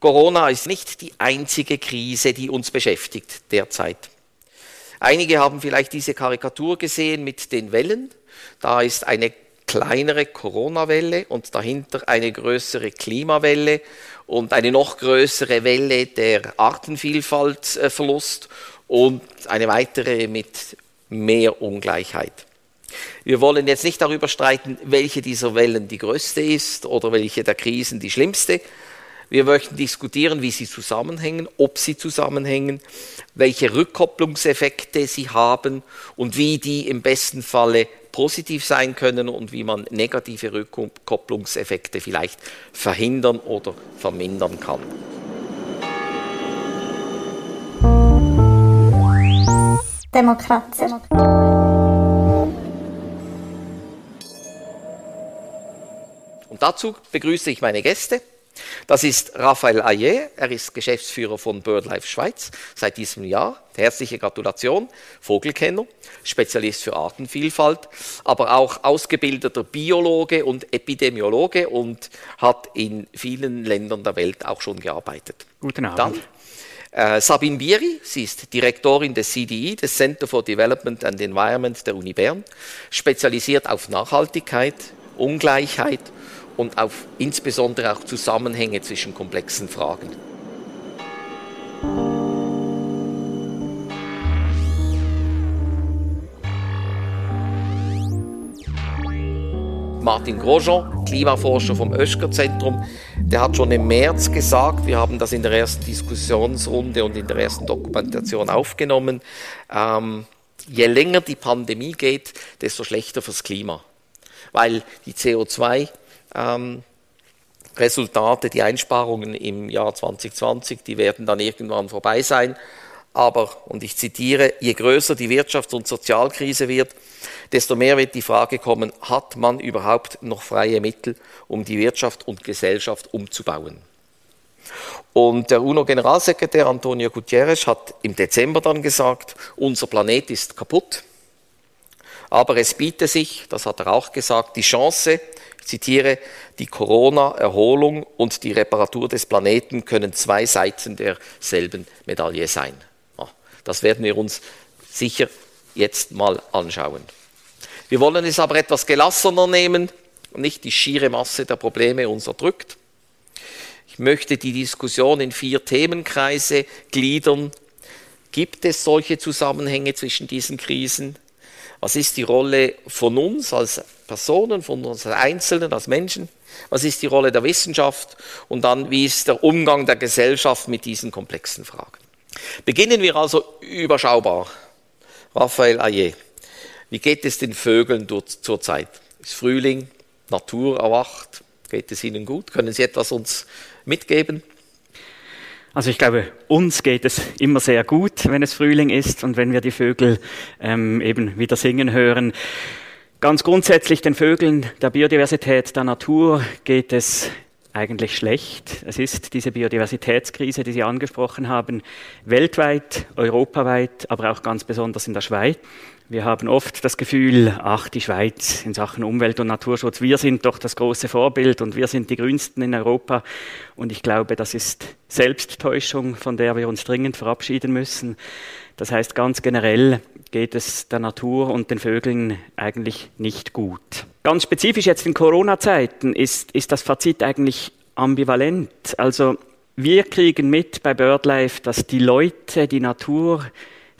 Corona ist nicht die einzige Krise, die uns beschäftigt derzeit. Einige haben vielleicht diese Karikatur gesehen mit den Wellen. Da ist eine kleinere Corona-Welle und dahinter eine größere Klimawelle und eine noch größere Welle der Artenvielfaltverlust und eine weitere mit mehr Ungleichheit. Wir wollen jetzt nicht darüber streiten, welche dieser Wellen die größte ist oder welche der Krisen die schlimmste. Wir möchten diskutieren, wie sie zusammenhängen, ob sie zusammenhängen, welche Rückkopplungseffekte sie haben und wie die im besten Falle positiv sein können und wie man negative Rückkopplungseffekte vielleicht verhindern oder vermindern kann. Demokratie. Und dazu begrüße ich meine Gäste. Das ist Raphael Ayer, er ist Geschäftsführer von BirdLife Schweiz seit diesem Jahr. Herzliche Gratulation, Vogelkenner, Spezialist für Artenvielfalt, aber auch ausgebildeter Biologe und Epidemiologe und hat in vielen Ländern der Welt auch schon gearbeitet. Guten Abend. Dann äh, Sabine Bieri, sie ist Direktorin des CDI, des Center for Development and Environment der Uni Bern, spezialisiert auf Nachhaltigkeit, Ungleichheit und auf insbesondere auch Zusammenhänge zwischen komplexen Fragen. Martin Grosjean, Klimaforscher vom Oeschger-Zentrum, der hat schon im März gesagt, wir haben das in der ersten Diskussionsrunde und in der ersten Dokumentation aufgenommen, ähm, je länger die Pandemie geht, desto schlechter fürs Klima. Weil die CO2 ähm, Resultate, die Einsparungen im Jahr 2020, die werden dann irgendwann vorbei sein. Aber, und ich zitiere, je größer die Wirtschafts- und Sozialkrise wird, desto mehr wird die Frage kommen, hat man überhaupt noch freie Mittel, um die Wirtschaft und Gesellschaft umzubauen? Und der UNO-Generalsekretär Antonio Gutierrez hat im Dezember dann gesagt, unser Planet ist kaputt, aber es biete sich, das hat er auch gesagt, die Chance, ich zitiere, die Corona-Erholung und die Reparatur des Planeten können zwei Seiten derselben Medaille sein. Das werden wir uns sicher jetzt mal anschauen. Wir wollen es aber etwas gelassener nehmen und nicht die schiere Masse der Probleme uns erdrückt. Ich möchte die Diskussion in vier Themenkreise gliedern. Gibt es solche Zusammenhänge zwischen diesen Krisen? Was ist die Rolle von uns als Personen, von uns Einzelnen, als Menschen? Was ist die Rolle der Wissenschaft? Und dann, wie ist der Umgang der Gesellschaft mit diesen komplexen Fragen? Beginnen wir also überschaubar. Raphael Ayer, wie geht es den Vögeln zurzeit? Ist Frühling, Natur erwacht? Geht es ihnen gut? Können Sie etwas uns mitgeben? Also ich glaube, uns geht es immer sehr gut, wenn es Frühling ist und wenn wir die Vögel ähm, eben wieder singen hören. Ganz grundsätzlich den Vögeln, der Biodiversität, der Natur geht es eigentlich schlecht. Es ist diese Biodiversitätskrise, die Sie angesprochen haben, weltweit, europaweit, aber auch ganz besonders in der Schweiz. Wir haben oft das Gefühl, ach, die Schweiz in Sachen Umwelt- und Naturschutz, wir sind doch das große Vorbild und wir sind die Grünsten in Europa. Und ich glaube, das ist Selbsttäuschung, von der wir uns dringend verabschieden müssen. Das heißt, ganz generell geht es der Natur und den Vögeln eigentlich nicht gut. Ganz spezifisch jetzt in Corona-Zeiten ist, ist das Fazit eigentlich ambivalent. Also wir kriegen mit bei BirdLife, dass die Leute die Natur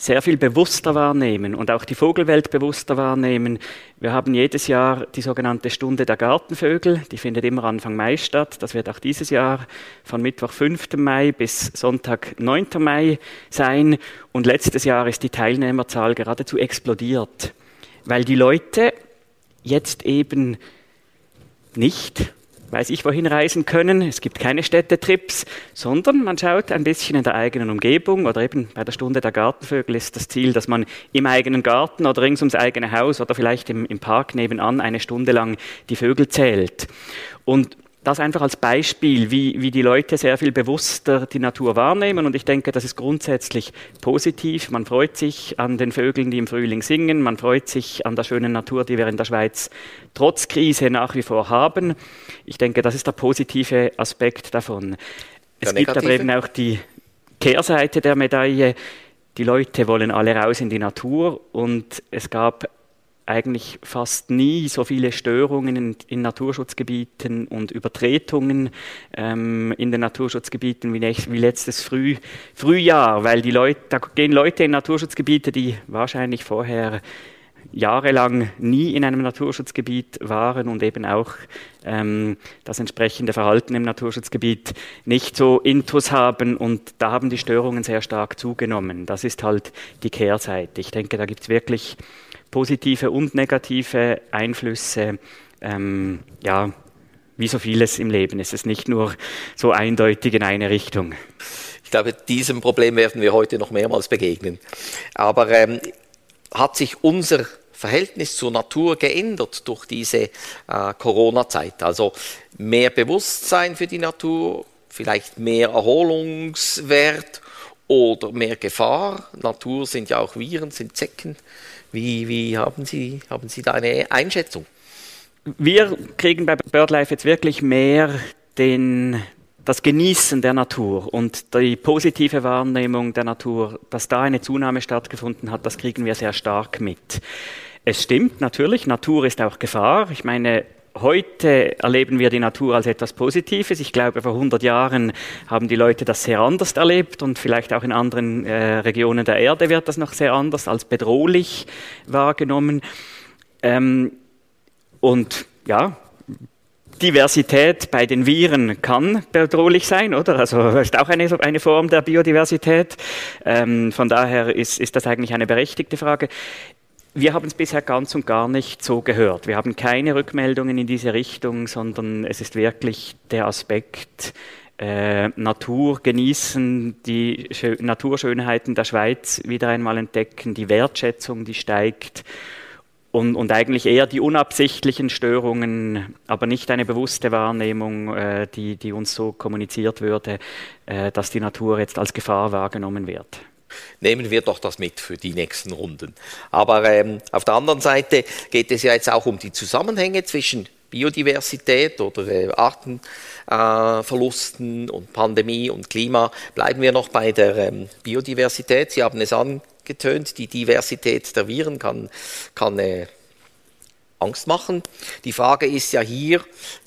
sehr viel bewusster wahrnehmen und auch die Vogelwelt bewusster wahrnehmen. Wir haben jedes Jahr die sogenannte Stunde der Gartenvögel, die findet immer Anfang Mai statt. Das wird auch dieses Jahr von Mittwoch 5. Mai bis Sonntag 9. Mai sein. Und letztes Jahr ist die Teilnehmerzahl geradezu explodiert, weil die Leute jetzt eben nicht weiß ich wohin reisen können. Es gibt keine Städtetrips, sondern man schaut ein bisschen in der eigenen Umgebung oder eben bei der Stunde der Gartenvögel ist das Ziel, dass man im eigenen Garten oder rings ums eigene Haus oder vielleicht im, im Park nebenan eine Stunde lang die Vögel zählt. Und das einfach als Beispiel, wie, wie die Leute sehr viel bewusster die Natur wahrnehmen. Und ich denke, das ist grundsätzlich positiv. Man freut sich an den Vögeln, die im Frühling singen. Man freut sich an der schönen Natur, die wir in der Schweiz trotz Krise nach wie vor haben. Ich denke, das ist der positive Aspekt davon. Es gibt aber eben auch die Kehrseite der Medaille. Die Leute wollen alle raus in die Natur und es gab eigentlich fast nie so viele Störungen in, in Naturschutzgebieten und Übertretungen ähm, in den Naturschutzgebieten wie, wie letztes Früh, Frühjahr, weil die Leute, da gehen Leute in Naturschutzgebiete, die wahrscheinlich vorher jahrelang nie in einem Naturschutzgebiet waren und eben auch ähm, das entsprechende Verhalten im Naturschutzgebiet nicht so intus haben und da haben die Störungen sehr stark zugenommen. Das ist halt die Kehrseite. Ich denke, da gibt es wirklich positive und negative Einflüsse. Ähm, ja, wie so vieles im Leben. Es ist nicht nur so eindeutig in eine Richtung. Ich glaube, diesem Problem werden wir heute noch mehrmals begegnen. Aber ähm, hat sich unser Verhältnis zur Natur geändert durch diese äh, Corona-Zeit? Also mehr Bewusstsein für die Natur, vielleicht mehr Erholungswert oder mehr Gefahr? Natur sind ja auch Viren, sind Zecken. Wie, wie haben, Sie, haben Sie da eine Einschätzung? Wir kriegen bei BirdLife jetzt wirklich mehr den, das Genießen der Natur und die positive Wahrnehmung der Natur, dass da eine Zunahme stattgefunden hat, das kriegen wir sehr stark mit. Es stimmt natürlich, Natur ist auch Gefahr. Ich meine, Heute erleben wir die Natur als etwas Positives. Ich glaube, vor 100 Jahren haben die Leute das sehr anders erlebt und vielleicht auch in anderen äh, Regionen der Erde wird das noch sehr anders als bedrohlich wahrgenommen. Ähm, und ja, Diversität bei den Viren kann bedrohlich sein, oder? Also ist auch eine, eine Form der Biodiversität. Ähm, von daher ist, ist das eigentlich eine berechtigte Frage. Wir haben es bisher ganz und gar nicht so gehört. Wir haben keine Rückmeldungen in diese Richtung, sondern es ist wirklich der Aspekt, äh, Natur genießen, die Schö Naturschönheiten der Schweiz wieder einmal entdecken, die Wertschätzung, die steigt und, und eigentlich eher die unabsichtlichen Störungen, aber nicht eine bewusste Wahrnehmung, äh, die, die uns so kommuniziert würde, äh, dass die Natur jetzt als Gefahr wahrgenommen wird nehmen wir doch das mit für die nächsten Runden. Aber ähm, auf der anderen Seite geht es ja jetzt auch um die Zusammenhänge zwischen Biodiversität oder äh, Artenverlusten äh, und Pandemie und Klima. Bleiben wir noch bei der ähm, Biodiversität. Sie haben es angetönt, die Diversität der Viren kann, kann äh, Angst machen. Die Frage ist ja hier,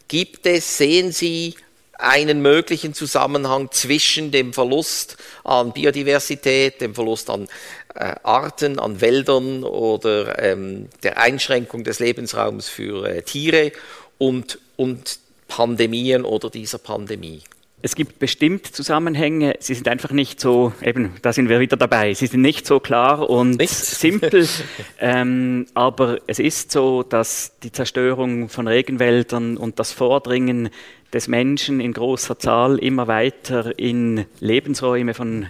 gibt es, sehen Sie einen möglichen Zusammenhang zwischen dem Verlust an Biodiversität, dem Verlust an äh, Arten, an Wäldern oder ähm, der Einschränkung des Lebensraums für äh, Tiere und, und Pandemien oder dieser Pandemie. Es gibt bestimmt Zusammenhänge, sie sind einfach nicht so, eben, da sind wir wieder dabei, sie sind nicht so klar und nicht? simpel, ähm, aber es ist so, dass die Zerstörung von Regenwäldern und das Vordringen des Menschen in großer Zahl immer weiter in Lebensräume von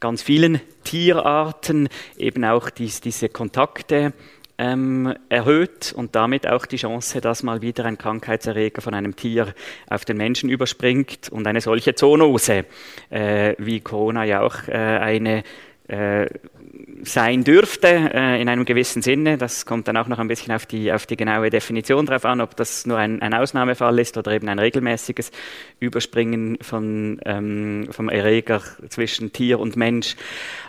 ganz vielen Tierarten, eben auch dies, diese Kontakte ähm, erhöht und damit auch die Chance, dass mal wieder ein Krankheitserreger von einem Tier auf den Menschen überspringt und eine solche Zoonose, äh, wie Corona ja auch äh, eine äh, sein dürfte, äh, in einem gewissen Sinne. Das kommt dann auch noch ein bisschen auf die, auf die genaue Definition drauf an, ob das nur ein, ein Ausnahmefall ist oder eben ein regelmäßiges Überspringen von, ähm, vom Erreger zwischen Tier und Mensch.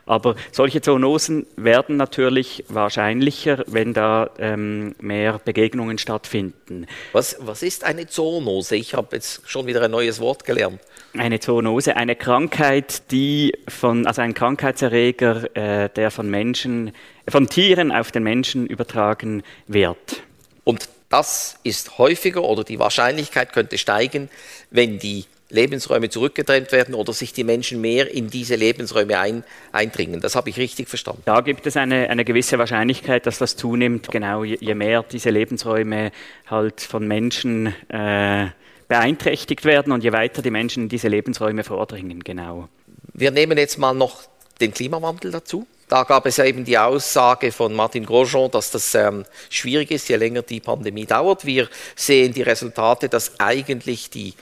Aber solche Zoonosen werden natürlich wahrscheinlicher, wenn da ähm, mehr Begegnungen stattfinden. Was, was ist eine Zoonose? Ich habe jetzt schon wieder ein neues Wort gelernt. Eine Zoonose, eine Krankheit, die von, also ein Krankheitserreger, äh, der von Menschen, von Tieren auf den Menschen übertragen wird. Und das ist häufiger oder die Wahrscheinlichkeit könnte steigen, wenn die Lebensräume zurückgedrängt werden oder sich die Menschen mehr in diese Lebensräume ein, eindringen. Das habe ich richtig verstanden. Da gibt es eine, eine gewisse Wahrscheinlichkeit, dass das zunimmt, genau je, je mehr diese Lebensräume halt von Menschen äh, beeinträchtigt werden und je weiter die Menschen in diese Lebensräume vordringen, genau. Wir nehmen jetzt mal noch den Klimawandel dazu. Da gab es ja eben die Aussage von Martin Grosjean, dass das ähm, schwierig ist, je länger die Pandemie dauert. Wir sehen die Resultate, dass eigentlich die,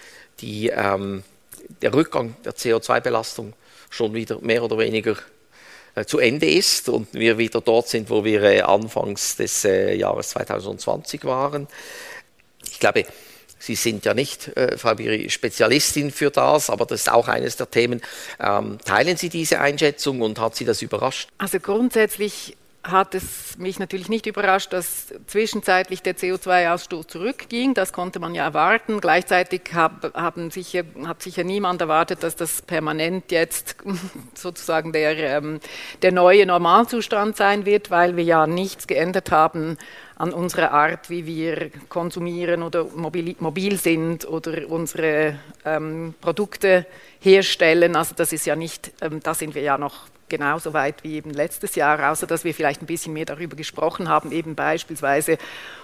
die, ähm, der Rückgang der CO2-Belastung schon wieder mehr oder weniger äh, zu Ende ist und wir wieder dort sind, wo wir äh, anfangs des äh, Jahres 2020 waren. Ich glaube, Sie sind ja nicht, äh, Fabieri, Spezialistin für das, aber das ist auch eines der Themen. Ähm, teilen Sie diese Einschätzung und hat Sie das überrascht? Also grundsätzlich hat es mich natürlich nicht überrascht, dass zwischenzeitlich der CO2-Ausstoß zurückging. Das konnte man ja erwarten. Gleichzeitig hab, haben sicher, hat sicher niemand erwartet, dass das permanent jetzt sozusagen der, ähm, der neue Normalzustand sein wird, weil wir ja nichts geändert haben an unserer Art, wie wir konsumieren oder mobil, mobil sind oder unsere ähm, Produkte herstellen. Also das ist ja nicht, ähm, da sind wir ja noch genauso weit wie eben letztes Jahr, außer dass wir vielleicht ein bisschen mehr darüber gesprochen haben, eben beispielsweise,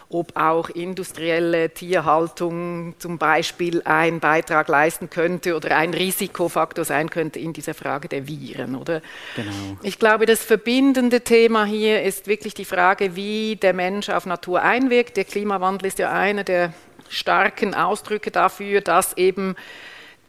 ob auch industrielle Tierhaltung zum Beispiel einen Beitrag leisten könnte oder ein Risikofaktor sein könnte in dieser Frage der Viren, oder? Genau. Ich glaube, das verbindende Thema hier ist wirklich die Frage, wie der Mensch auf Natur einwirkt. Der Klimawandel ist ja einer der starken Ausdrücke dafür, dass eben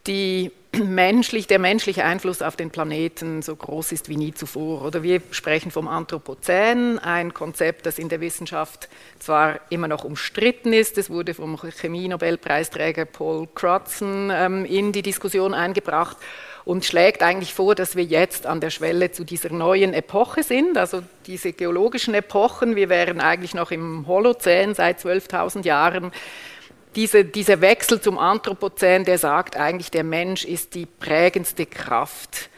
die menschlich, der menschliche Einfluss auf den Planeten so groß ist wie nie zuvor. Oder wir sprechen vom Anthropozän, ein Konzept, das in der Wissenschaft zwar immer noch umstritten ist, es wurde vom Chemie-Nobelpreisträger Paul Crutzen ähm, in die Diskussion eingebracht und schlägt eigentlich vor, dass wir jetzt an der Schwelle zu dieser neuen Epoche sind, also diese geologischen Epochen. Wir wären eigentlich noch im Holozän seit 12.000 Jahren diese, dieser Wechsel zum Anthropozän, der sagt eigentlich, der Mensch ist die prägendste Kraft,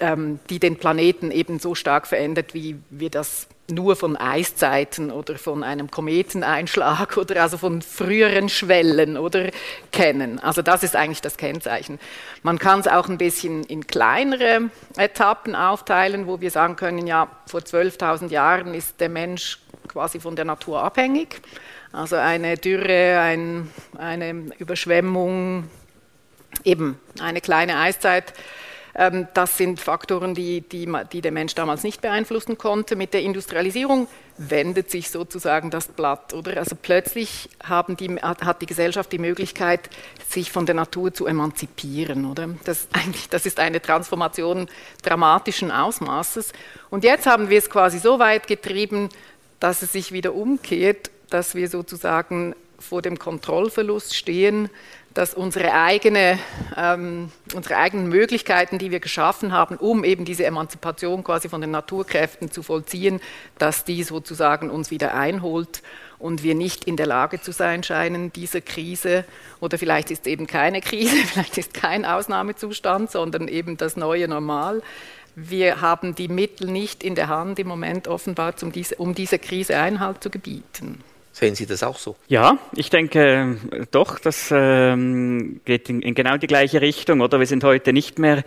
ähm, die den Planeten eben so stark verändert, wie wir das nur von Eiszeiten oder von einem Kometeneinschlag oder also von früheren Schwellen oder kennen. Also das ist eigentlich das Kennzeichen. Man kann es auch ein bisschen in kleinere Etappen aufteilen, wo wir sagen können, ja, vor 12.000 Jahren ist der Mensch quasi von der Natur abhängig. Also eine Dürre, ein, eine Überschwemmung, eben eine kleine Eiszeit. Ähm, das sind Faktoren, die, die, die, der Mensch damals nicht beeinflussen konnte. Mit der Industrialisierung wendet sich sozusagen das Blatt. Oder? Also plötzlich die, hat die Gesellschaft die Möglichkeit, sich von der Natur zu emanzipieren. Oder? Das, das ist eine Transformation dramatischen Ausmaßes. Und jetzt haben wir es quasi so weit getrieben, dass es sich wieder umkehrt dass wir sozusagen vor dem Kontrollverlust stehen, dass unsere, eigene, ähm, unsere eigenen Möglichkeiten, die wir geschaffen haben, um eben diese Emanzipation quasi von den Naturkräften zu vollziehen, dass die sozusagen uns wieder einholt und wir nicht in der Lage zu sein scheinen, diese Krise, oder vielleicht ist eben keine Krise, vielleicht ist kein Ausnahmezustand, sondern eben das neue Normal. Wir haben die Mittel nicht in der Hand im Moment offenbar, um diese Krise Einhalt zu gebieten. Sehen Sie das auch so? Ja, ich denke doch, das ähm, geht in, in, genau die gleiche Richtung. Oder wir sind heute nicht mehr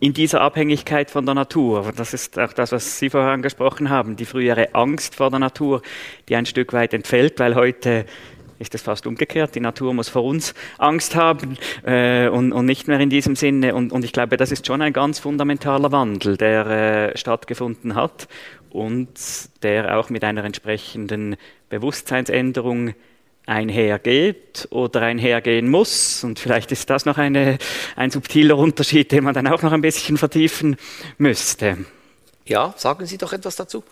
in dieser Abhängigkeit von der Natur. Das ist auch das, was Sie vorher angesprochen haben, die frühere Angst vor der Natur, die ein Stück weit entfällt, weil heute ist es fast umgekehrt. Die Natur muss vor uns Angst haben äh, und, und, nicht mehr in diesem Sinne. Und, und, ich glaube, das ist schon ein ganz fundamentaler Wandel, der äh, stattgefunden hat und der auch mit einer entsprechenden Bewusstseinsänderung einhergeht oder einhergehen muss. Und vielleicht ist das noch eine, ein subtiler Unterschied, den man dann auch noch ein bisschen vertiefen müsste. Ja, sagen Sie doch etwas dazu.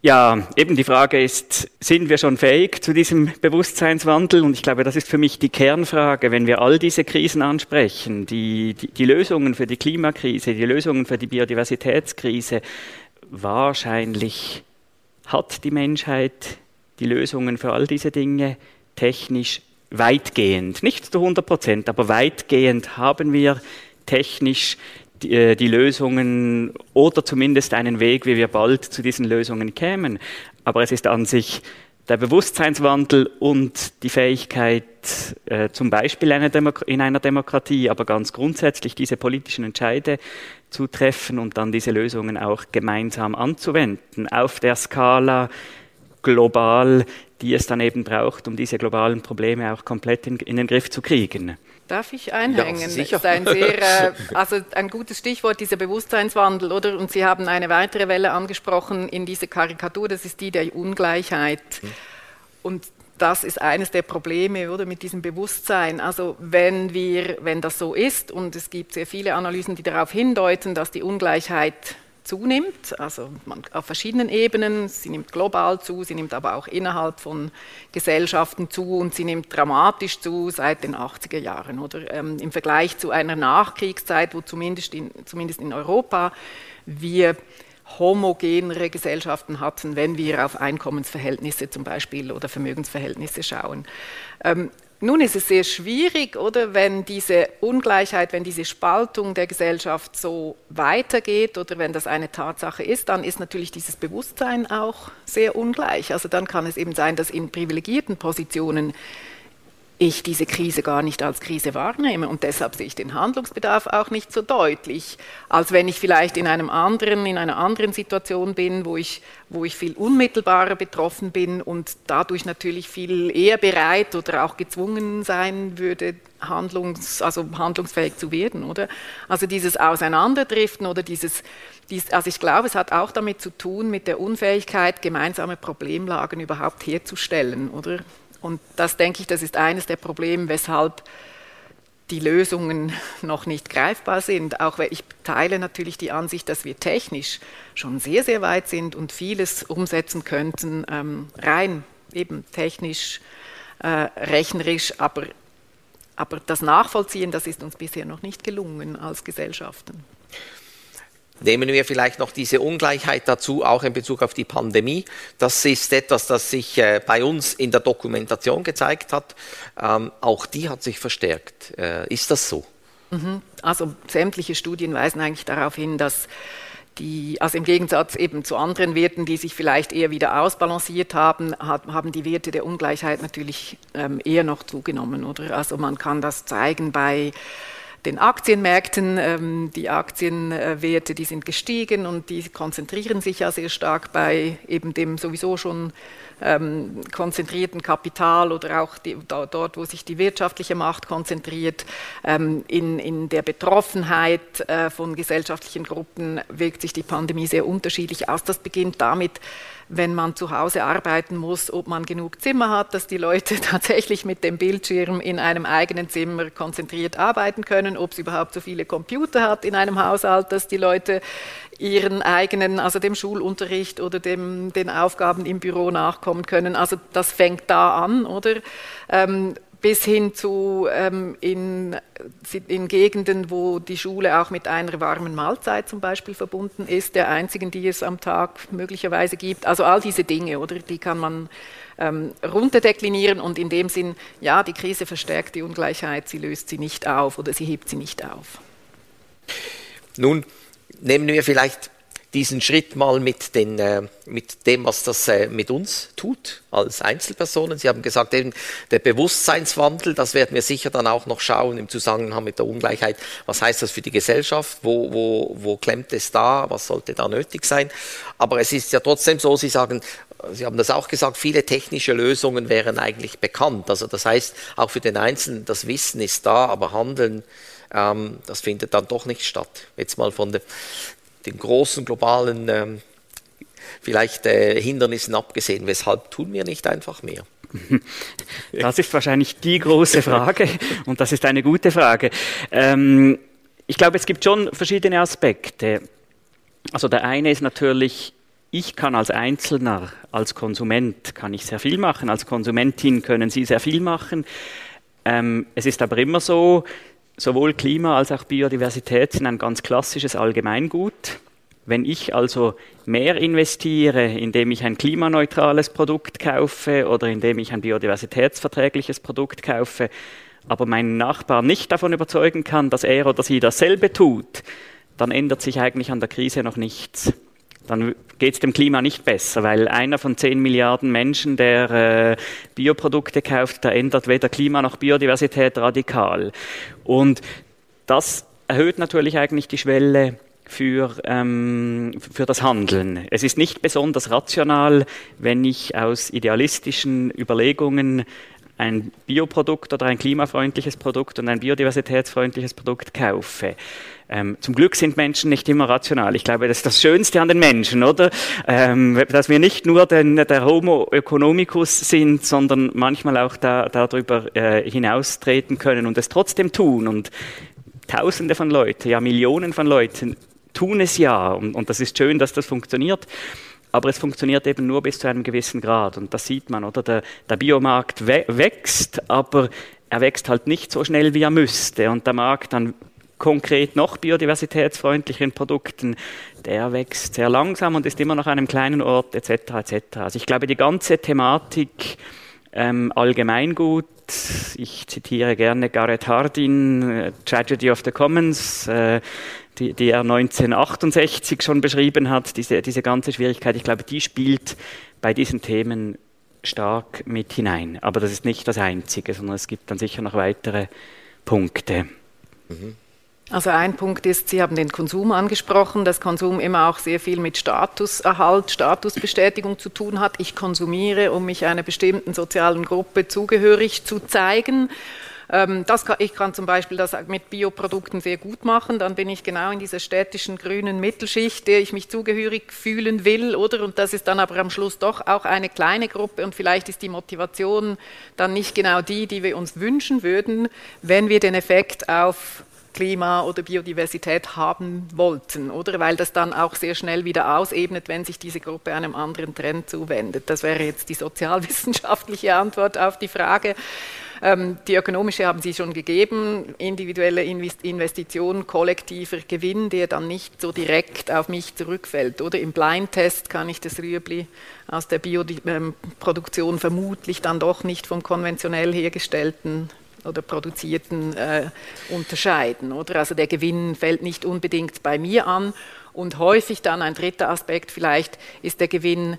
Ja, eben die Frage ist, sind wir schon fähig zu diesem Bewusstseinswandel? Und ich glaube, das ist für mich die Kernfrage, wenn wir all diese Krisen ansprechen, die, die, die Lösungen für die Klimakrise, die Lösungen für die Biodiversitätskrise, wahrscheinlich hat die Menschheit die Lösungen für all diese Dinge technisch weitgehend, nicht zu 100 Prozent, aber weitgehend haben wir technisch die, äh, die, Lösungen oder zumindest einen Weg, wie wir bald zu diesen Lösungen kämen. Aber es ist an sich der Bewusstseinswandel und die Fähigkeit, äh, zum Beispiel in einer Demokratie, aber ganz grundsätzlich diese politischen Entscheide zu treffen und dann diese Lösungen auch gemeinsam anzuwenden auf der Skala global, die es dann eben braucht, um diese globalen Probleme auch komplett in, in den Griff zu kriegen. Darf ich einhängen? Ja, sicher. Das ist ein sehr, äh, also ein gutes Stichwort, dieser Bewusstseinswandel, oder? Und Sie haben eine weitere Welle angesprochen in dieser Karikatur, das ist die der Ungleichheit. Und das ist eines der Probleme, oder, mit diesem Bewusstsein. Also wenn wir, wenn das so ist, und es gibt sehr viele Analysen, die darauf hindeuten, dass die Ungleichheit zunimmt, also man, auf verschiedenen Ebenen. Sie nimmt global zu, sie nimmt aber auch innerhalb von Gesellschaften zu und sie nimmt dramatisch zu seit den 80er Jahren. Oder ähm, im Vergleich zu einer Nachkriegszeit, wo zumindest in, zumindest in Europa wir homogenere Gesellschaften hatten, wenn wir auf Einkommensverhältnisse zum Beispiel oder Vermögensverhältnisse schauen. Ähm, nun ist es sehr schwierig, oder wenn diese Ungleichheit, wenn diese Spaltung der Gesellschaft so weitergeht oder wenn das eine Tatsache ist, dann ist natürlich dieses Bewusstsein auch sehr ungleich. Also dann kann es eben sein, dass in privilegierten Positionen ich diese Krise gar nicht als Krise wahrnehme und deshalb sehe ich den Handlungsbedarf auch nicht so deutlich, als wenn ich vielleicht in einem anderen, in einer anderen Situation bin, wo ich, wo ich viel unmittelbarer betroffen bin und dadurch natürlich viel eher bereit oder auch gezwungen sein würde, handlungs, also handlungsfähig zu werden, oder? Also dieses Auseinanderdriften oder dieses, dies, also ich glaube, es hat auch damit zu tun mit der Unfähigkeit, gemeinsame Problemlagen überhaupt herzustellen, oder? Und das denke ich, das ist eines der Probleme, weshalb die Lösungen noch nicht greifbar sind. Auch weil ich teile natürlich die Ansicht, dass wir technisch schon sehr, sehr weit sind und vieles umsetzen könnten, ähm, rein eben technisch, äh, rechnerisch, aber, aber das Nachvollziehen, das ist uns bisher noch nicht gelungen als Gesellschaften. Nehmen wir vielleicht noch diese Ungleichheit dazu, auch in Bezug auf die Pandemie. Das ist etwas, das sich äh, bei uns in der Dokumentation gezeigt hat. Ähm, auch die hat sich verstärkt. Äh, ist das so? Mhm. Also sämtliche Studien weisen eigentlich darauf hin, dass die, also im Gegensatz eben zu anderen Werten, die sich vielleicht eher wieder ausbalanciert haben, haben die Werte der Ungleichheit natürlich ähm, eher noch zugenommen. Oder? Also man kann das zeigen bei den Aktienmärkten. Ähm, die Aktienwerte, die sind gestiegen und die konzentrieren sich ja sehr stark bei eben dem sowieso schon ähm, konzentrierten Kapital oder auch die, dort, wo sich die wirtschaftliche Macht konzentriert. Ähm, in, in der Betroffenheit äh, von gesellschaftlichen Gruppen wirkt sich die Pandemie sehr unterschiedlich aus. Das beginnt damit, wenn man zu Hause arbeiten muss, ob man genug Zimmer hat, dass die Leute tatsächlich mit dem Bildschirm in einem eigenen Zimmer konzentriert arbeiten können, ob es überhaupt so viele Computer hat in einem Haushalt, dass die Leute ihren eigenen, also dem Schulunterricht oder dem, den Aufgaben im Büro nachkommen können. Also das fängt da an, oder? Ähm, bis hin zu ähm, in, in Gegenden, wo die Schule auch mit einer warmen Mahlzeit zum Beispiel verbunden ist, der einzigen, die es am Tag möglicherweise gibt. Also all diese Dinge, oder die kann man ähm, runterdeklinieren und in dem Sinn, ja, die Krise verstärkt die Ungleichheit, sie löst sie nicht auf oder sie hebt sie nicht auf. Nun nehmen wir vielleicht diesen Schritt mal mit, den, äh, mit dem, was das äh, mit uns tut als Einzelpersonen. Sie haben gesagt, eben der Bewusstseinswandel, das werden wir sicher dann auch noch schauen im Zusammenhang mit der Ungleichheit. Was heißt das für die Gesellschaft? Wo, wo, wo klemmt es da? Was sollte da nötig sein? Aber es ist ja trotzdem so, Sie sagen, Sie haben das auch gesagt, viele technische Lösungen wären eigentlich bekannt. Also das heißt, auch für den Einzelnen, das Wissen ist da, aber Handeln, ähm, das findet dann doch nicht statt. Jetzt mal von der, den großen globalen ähm, vielleicht äh, Hindernissen abgesehen. Weshalb tun wir nicht einfach mehr? Das ist wahrscheinlich die große Frage und das ist eine gute Frage. Ähm, ich glaube, es gibt schon verschiedene Aspekte. Also der eine ist natürlich, ich kann als Einzelner, als Konsument, kann ich sehr viel machen. Als Konsumentin können Sie sehr viel machen. Ähm, es ist aber immer so, sowohl Klima als auch Biodiversität sind ein ganz klassisches Allgemeingut. Wenn ich also mehr investiere, indem ich ein klimaneutrales Produkt kaufe oder indem ich ein biodiversitätsverträgliches Produkt kaufe, aber meinen Nachbarn nicht davon überzeugen kann, dass er oder sie dasselbe tut, dann ändert sich eigentlich an der Krise noch nichts dann geht es dem Klima nicht besser, weil einer von zehn Milliarden Menschen, der äh, Bioprodukte kauft, der ändert weder Klima noch Biodiversität radikal. Und das erhöht natürlich eigentlich die Schwelle für, ähm, für das Handeln. Es ist nicht besonders rational, wenn ich aus idealistischen Überlegungen ein Bioprodukt oder ein klimafreundliches Produkt und ein biodiversitätsfreundliches Produkt kaufe. Ähm, zum Glück sind Menschen nicht immer rational. Ich glaube, das ist das Schönste an den Menschen, oder? Ähm, dass wir nicht nur den, der Homo economicus sind, sondern manchmal auch da, darüber äh, hinaustreten können und es trotzdem tun. Und Tausende von Leuten, ja Millionen von Leuten tun es ja und, und das ist schön, dass das funktioniert. Aber es funktioniert eben nur bis zu einem gewissen Grad. Und das sieht man, oder? Der, der Biomarkt wächst, aber er wächst halt nicht so schnell, wie er müsste. Und der Markt dann konkret noch biodiversitätsfreundlichen Produkten, der wächst sehr langsam und ist immer noch an einem kleinen Ort etc. etc. Also ich glaube, die ganze Thematik ähm, Allgemeingut, ich zitiere gerne Gareth Hardin, äh, Tragedy of the Commons, äh, die, die, er 1968 schon beschrieben hat, diese, diese ganze Schwierigkeit, ich glaube, die spielt bei diesen Themen stark mit hinein. Aber das ist nicht das Einzige, sondern es gibt dann sicher noch weitere Punkte. Mhm. Also ein Punkt ist, Sie haben den Konsum angesprochen, dass Konsum immer auch sehr viel mit Statuserhalt, Statusbestätigung zu tun hat. Ich konsumiere, um mich einer bestimmten sozialen Gruppe zugehörig zu zeigen. Ähm, das kann, ich kann zum Beispiel das mit Bioprodukten sehr gut machen. Dann bin ich genau in dieser städtischen grünen Mittelschicht, der ich mich zugehörig fühlen will, oder? Und das ist dann aber am Schluss doch auch eine kleine Gruppe und vielleicht ist die Motivation dann nicht genau die, die wir uns wünschen würden, wenn wir den Effekt auf Klima oder Biodiversität haben wollten, oder? Weil das dann auch sehr schnell wieder ausebnet, wenn sich diese Gruppe einem anderen Trend zuwendet. Das wäre jetzt die sozialwissenschaftliche Antwort auf die Frage. Ähm, die ökonomische haben Sie schon gegeben, individuelle Investition, kollektiver Gewinn, der dann nicht so direkt auf mich zurückfällt. Oder im Blindtest kann ich das Rüebli aus der Bioproduktion ähm, vermutlich dann doch nicht vom konventionell hergestellten oder produzierten äh, unterscheiden. Oder? Also der Gewinn fällt nicht unbedingt bei mir an. Und häufig dann ein dritter Aspekt vielleicht ist der Gewinn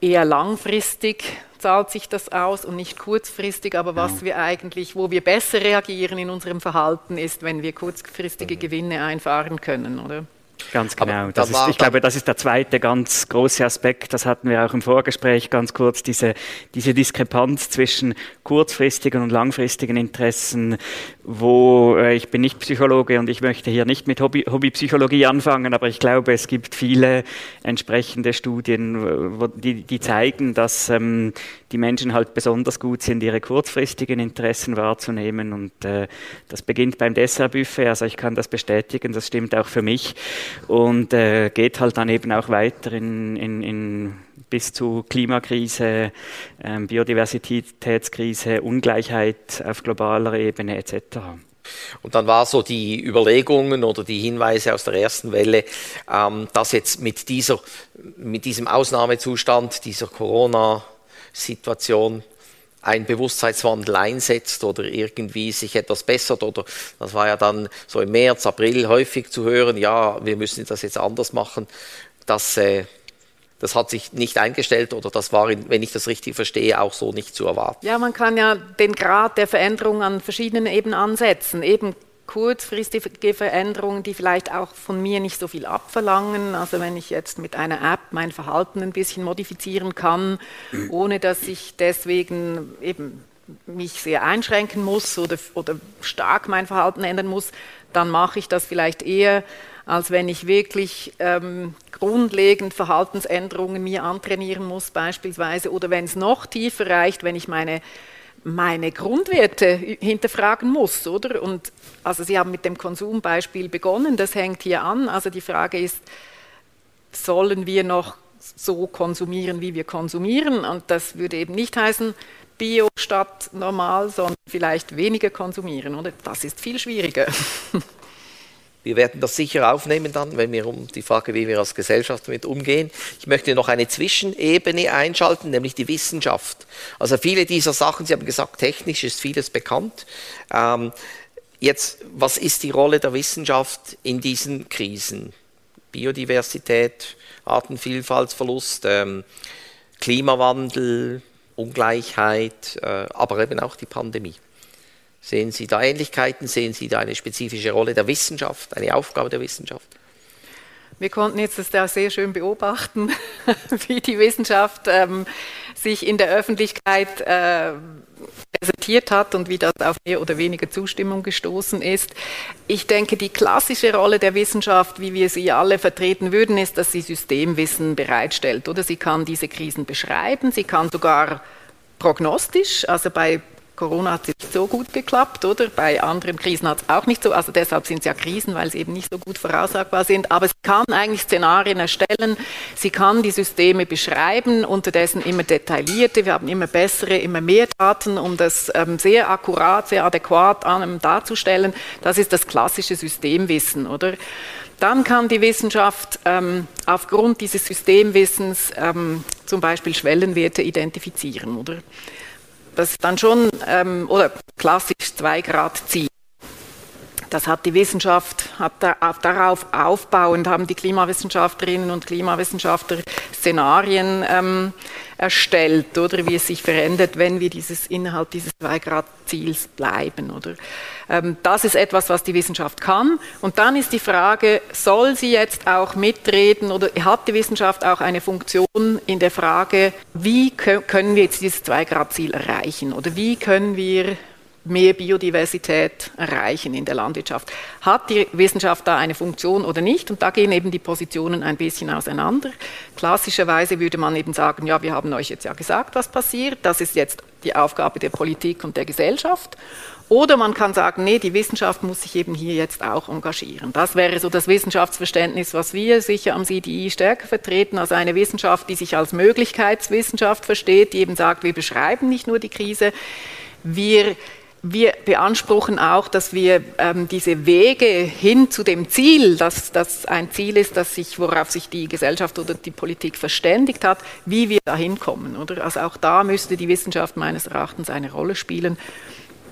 eher langfristig zahlt sich das aus und nicht kurzfristig, aber was wir eigentlich, wo wir besser reagieren in unserem Verhalten ist, wenn wir kurzfristige mhm. Gewinne einfahren können, oder? Ganz genau. Ist, ich glaube, das ist der zweite ganz große Aspekt. Das hatten wir auch im Vorgespräch ganz kurz, diese, diese Diskrepanz zwischen kurzfristigen und langfristigen Interessen, wo äh, ich bin nicht Psychologe und ich möchte hier nicht mit Hobby, Hobbypsychologie anfangen, aber ich glaube, es gibt viele entsprechende Studien, wo, die, die zeigen, dass ähm, die Menschen halt besonders gut sind, ihre kurzfristigen Interessen wahrzunehmen. Und äh, das beginnt beim Dessertbuffet. Also ich kann das bestätigen, das stimmt auch für mich. Und äh, geht halt dann eben auch weiter in, in, in bis zu Klimakrise, ähm, Biodiversitätskrise, Ungleichheit auf globaler Ebene etc. Und dann war so die Überlegungen oder die Hinweise aus der ersten Welle, ähm, dass jetzt mit, dieser, mit diesem Ausnahmezustand, dieser Corona- Situation ein Bewusstseinswandel einsetzt oder irgendwie sich etwas bessert oder das war ja dann so im März, April häufig zu hören, ja, wir müssen das jetzt anders machen, das, äh, das hat sich nicht eingestellt oder das war, wenn ich das richtig verstehe, auch so nicht zu erwarten. Ja, man kann ja den Grad der Veränderung an verschiedenen Ebenen ansetzen. Eben kurzfristige Veränderungen, die vielleicht auch von mir nicht so viel abverlangen. Also wenn ich jetzt mit einer App mein Verhalten ein bisschen modifizieren kann, ohne dass ich deswegen eben mich sehr einschränken muss oder, oder stark mein Verhalten ändern muss, dann mache ich das vielleicht eher, als wenn ich wirklich ähm, grundlegend Verhaltensänderungen mir antrainieren muss beispielsweise oder wenn es noch tiefer reicht, wenn ich meine meine Grundwerte hinterfragen muss, oder? Und also Sie haben mit dem Konsumbeispiel begonnen, das hängt hier an. Also die Frage ist, sollen wir noch so konsumieren, wie wir konsumieren? Und das würde eben nicht heißen, Bio statt normal, sondern vielleicht weniger konsumieren, oder? Das ist viel schwieriger. Wir werden das sicher aufnehmen dann, wenn wir um die Frage, wie wir als Gesellschaft damit umgehen. Ich möchte noch eine Zwischenebene einschalten, nämlich die Wissenschaft. Also viele dieser Sachen, Sie haben gesagt, technisch ist vieles bekannt. Ähm, jetzt, was ist die Rolle der Wissenschaft in diesen Krisen? Biodiversität, Artenvielfaltsverlust, ähm, Klimawandel, Ungleichheit, äh, aber eben auch die Pandemie. Sehen Sie da Ähnlichkeiten? Sehen Sie da eine spezifische Rolle der Wissenschaft, eine Aufgabe der Wissenschaft? Wir konnten jetzt das da sehr schön beobachten, wie die Wissenschaft ähm, sich in der Öffentlichkeit äh, präsentiert hat und wie das auf mehr oder weniger Zustimmung gestoßen ist. Ich denke, die klassische Rolle der Wissenschaft, wie wir sie alle vertreten würden, ist, dass sie Systemwissen bereitstellt. Oder sie kann diese Krisen beschreiben, sie kann sogar prognostisch, also bei Corona hat es nicht so gut geklappt, oder? Bei anderen Krisen hat es auch nicht so. Also deshalb sind es ja Krisen, weil sie eben nicht so gut voraussagbar sind. Aber sie kann eigentlich Szenarien erstellen. Sie kann die Systeme beschreiben, unterdessen immer detaillierte. Wir haben immer bessere, immer mehr Daten, um das ähm, sehr akkurat, sehr adäquat an, darzustellen. Das ist das klassische Systemwissen, oder? Dann kann die Wissenschaft ähm, aufgrund dieses Systemwissens ähm, zum Beispiel Schwellenwerte identifizieren, oder? Das ist dann schon, ähm, oder klassisch Zwei-Grad-Ziel. Das hat die Wissenschaft, hat da, darauf aufbauend haben die Klimawissenschaftlerinnen und Klimawissenschaftler Szenarien ähm, erstellt, oder wie es sich verändert, wenn wir dieses, innerhalb dieses Zwei-Grad-Ziels bleiben. Oder? Ähm, das ist etwas, was die Wissenschaft kann. Und dann ist die Frage, soll sie jetzt auch mitreden oder hat die Wissenschaft auch eine Funktion in der Frage, wie können wir jetzt dieses Zwei-Grad-Ziel erreichen oder wie können wir mehr Biodiversität erreichen in der Landwirtschaft. Hat die Wissenschaft da eine Funktion oder nicht? Und da gehen eben die Positionen ein bisschen auseinander. Klassischerweise würde man eben sagen, ja, wir haben euch jetzt ja gesagt, was passiert. Das ist jetzt die Aufgabe der Politik und der Gesellschaft. Oder man kann sagen, nee, die Wissenschaft muss sich eben hier jetzt auch engagieren. Das wäre so das Wissenschaftsverständnis, was wir sicher am CDI stärker vertreten, also eine Wissenschaft, die sich als Möglichkeitswissenschaft versteht, die eben sagt, wir beschreiben nicht nur die Krise, wir wir beanspruchen auch, dass wir ähm, diese Wege hin zu dem Ziel, dass das ein Ziel ist, dass sich, worauf sich die Gesellschaft oder die Politik verständigt hat, wie wir da hinkommen. Oder? Also auch da müsste die Wissenschaft meines Erachtens eine Rolle spielen.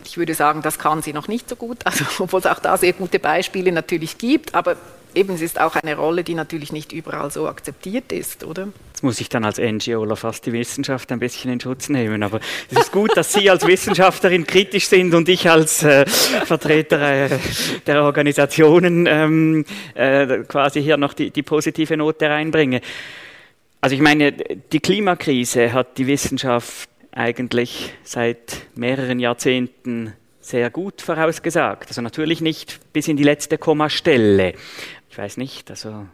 Ich würde sagen, das kann sie noch nicht so gut, also, obwohl es auch da sehr gute Beispiele natürlich gibt, aber eben, es ist auch eine Rolle, die natürlich nicht überall so akzeptiert ist, oder? Jetzt muss ich dann als NGO fast die Wissenschaft ein bisschen in Schutz nehmen, aber es ist gut, dass Sie als Wissenschaftlerin kritisch sind und ich als äh, Vertreter äh, der Organisationen ähm, äh, quasi hier noch die, die positive Note reinbringe. Also ich meine, die Klimakrise hat die Wissenschaft eigentlich seit mehreren Jahrzehnten sehr gut vorausgesagt. Also natürlich nicht bis in die letzte Kommastelle ich weiß nicht, also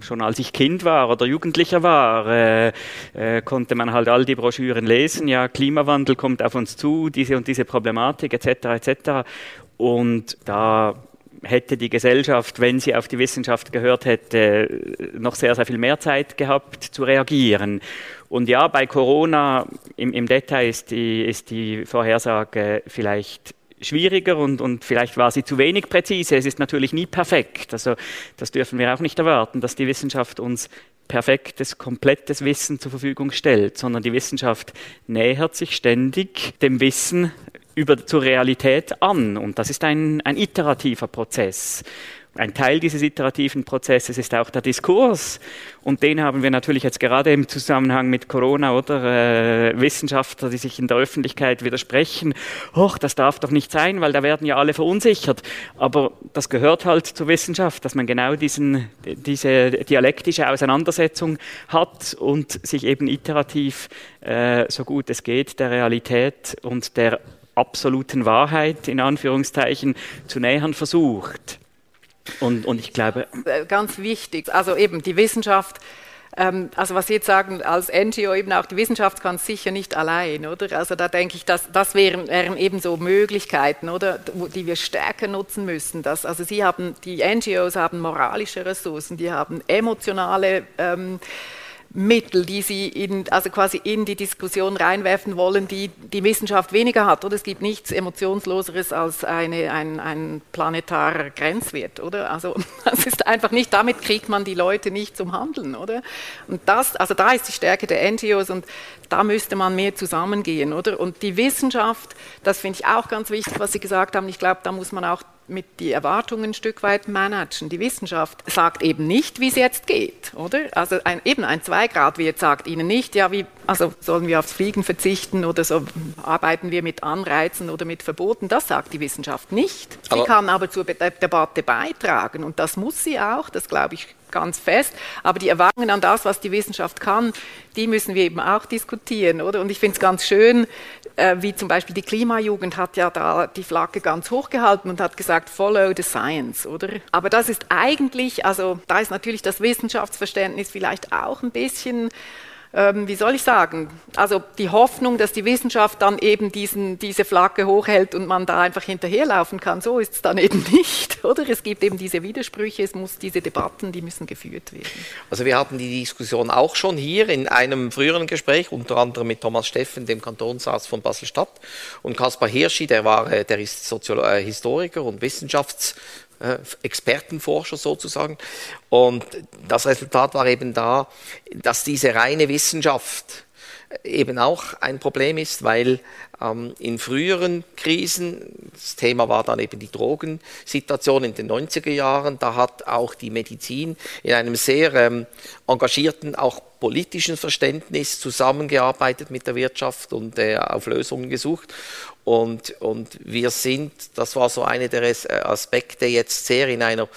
schon als ich Kind war oder Jugendlicher war, äh, äh, konnte man halt all die Broschüren lesen, ja, Klimawandel kommt auf uns zu, diese und diese Problematik etc. etc. Und da hätte die Gesellschaft, wenn sie auf die Wissenschaft gehört hätte, noch sehr, sehr viel mehr Zeit gehabt zu reagieren. Und ja, bei Corona im, im Detail ist die, ist die Vorhersage vielleicht schwieriger und, und vielleicht war sie zu wenig präzise. Es ist natürlich nie perfekt. Also das dürfen wir auch nicht erwarten, dass die Wissenschaft uns perfektes, komplettes Wissen zur Verfügung stellt, sondern die Wissenschaft nähert sich ständig dem Wissen über, zur Realität an. Und das ist ein, ein iterativer Prozess. Ein Teil dieses iterativen Prozesses ist auch der Diskurs. Und den haben wir natürlich jetzt gerade im Zusammenhang mit Corona oder äh, Wissenschaftler, die sich in der Öffentlichkeit widersprechen. Och, das darf doch nicht sein, weil da werden ja alle verunsichert. Aber das gehört halt zur Wissenschaft, dass man genau diesen, diese dialektische Auseinandersetzung hat und sich eben iterativ, äh, so gut es geht, der Realität und der absoluten Wahrheit in Anführungszeichen zu nähern versucht. Und, und ich glaube. Äh, ganz wichtig, also eben die Wissenschaft ähm, also was Sie jetzt sagen, als NGO eben auch die Wissenschaft kann es sicher nicht allein, oder? Also da denke ich, dass, das wären, wären eben so Möglichkeiten, oder, die wir stärker nutzen müssen. Dass, also Sie haben, die NGOs haben moralische Ressourcen, die haben emotionale ähm, Mittel, die Sie in, also quasi in die Diskussion reinwerfen wollen, die die Wissenschaft weniger hat. Oder es gibt nichts Emotionsloseres als eine, ein, ein planetarer Grenzwert, oder? Also das ist einfach nicht, damit kriegt man die Leute nicht zum Handeln, oder? Und das, also da ist die Stärke der NGOs und da müsste man mehr zusammengehen, oder? Und die Wissenschaft, das finde ich auch ganz wichtig, was Sie gesagt haben. Ich glaube, da muss man auch mit die Erwartungen ein Stück weit managen. Die Wissenschaft sagt eben nicht, wie es jetzt geht, oder? Also ein, eben ein Zweigradwirt sagt Ihnen nicht, ja, wie, also sollen wir aufs Fliegen verzichten oder so arbeiten wir mit Anreizen oder mit Verboten. Das sagt die Wissenschaft nicht. Sie aber kann aber zur Debatte beitragen und das muss sie auch, das glaube ich ganz fest. Aber die Erwartungen an das, was die Wissenschaft kann, die müssen wir eben auch diskutieren, oder? Und ich finde es ganz schön, äh, wie zum Beispiel die Klimajugend hat ja da die Flagge ganz hochgehalten und hat gesagt, follow the science, oder? Aber das ist eigentlich, also da ist natürlich das Wissenschaftsverständnis vielleicht auch ein bisschen wie soll ich sagen, also die Hoffnung, dass die Wissenschaft dann eben diesen, diese Flagge hochhält und man da einfach hinterherlaufen kann, so ist es dann eben nicht, oder? Es gibt eben diese Widersprüche, es muss diese Debatten, die müssen geführt werden. Also wir hatten die Diskussion auch schon hier in einem früheren Gespräch, unter anderem mit Thomas Steffen, dem Kantonsarzt von Basel-Stadt, und Kaspar Hirschi, der war, äh, der ist Soziolo äh, Historiker und Wissenschafts Expertenforscher sozusagen. Und das Resultat war eben da, dass diese reine Wissenschaft eben auch ein Problem ist, weil ähm, in früheren Krisen, das Thema war dann eben die Drogensituation in den 90er Jahren, da hat auch die Medizin in einem sehr ähm, engagierten, auch politischen Verständnis zusammengearbeitet mit der Wirtschaft und äh, auf Lösungen gesucht. Und, und wir sind, das war so einer der Aspekte, jetzt sehr in einer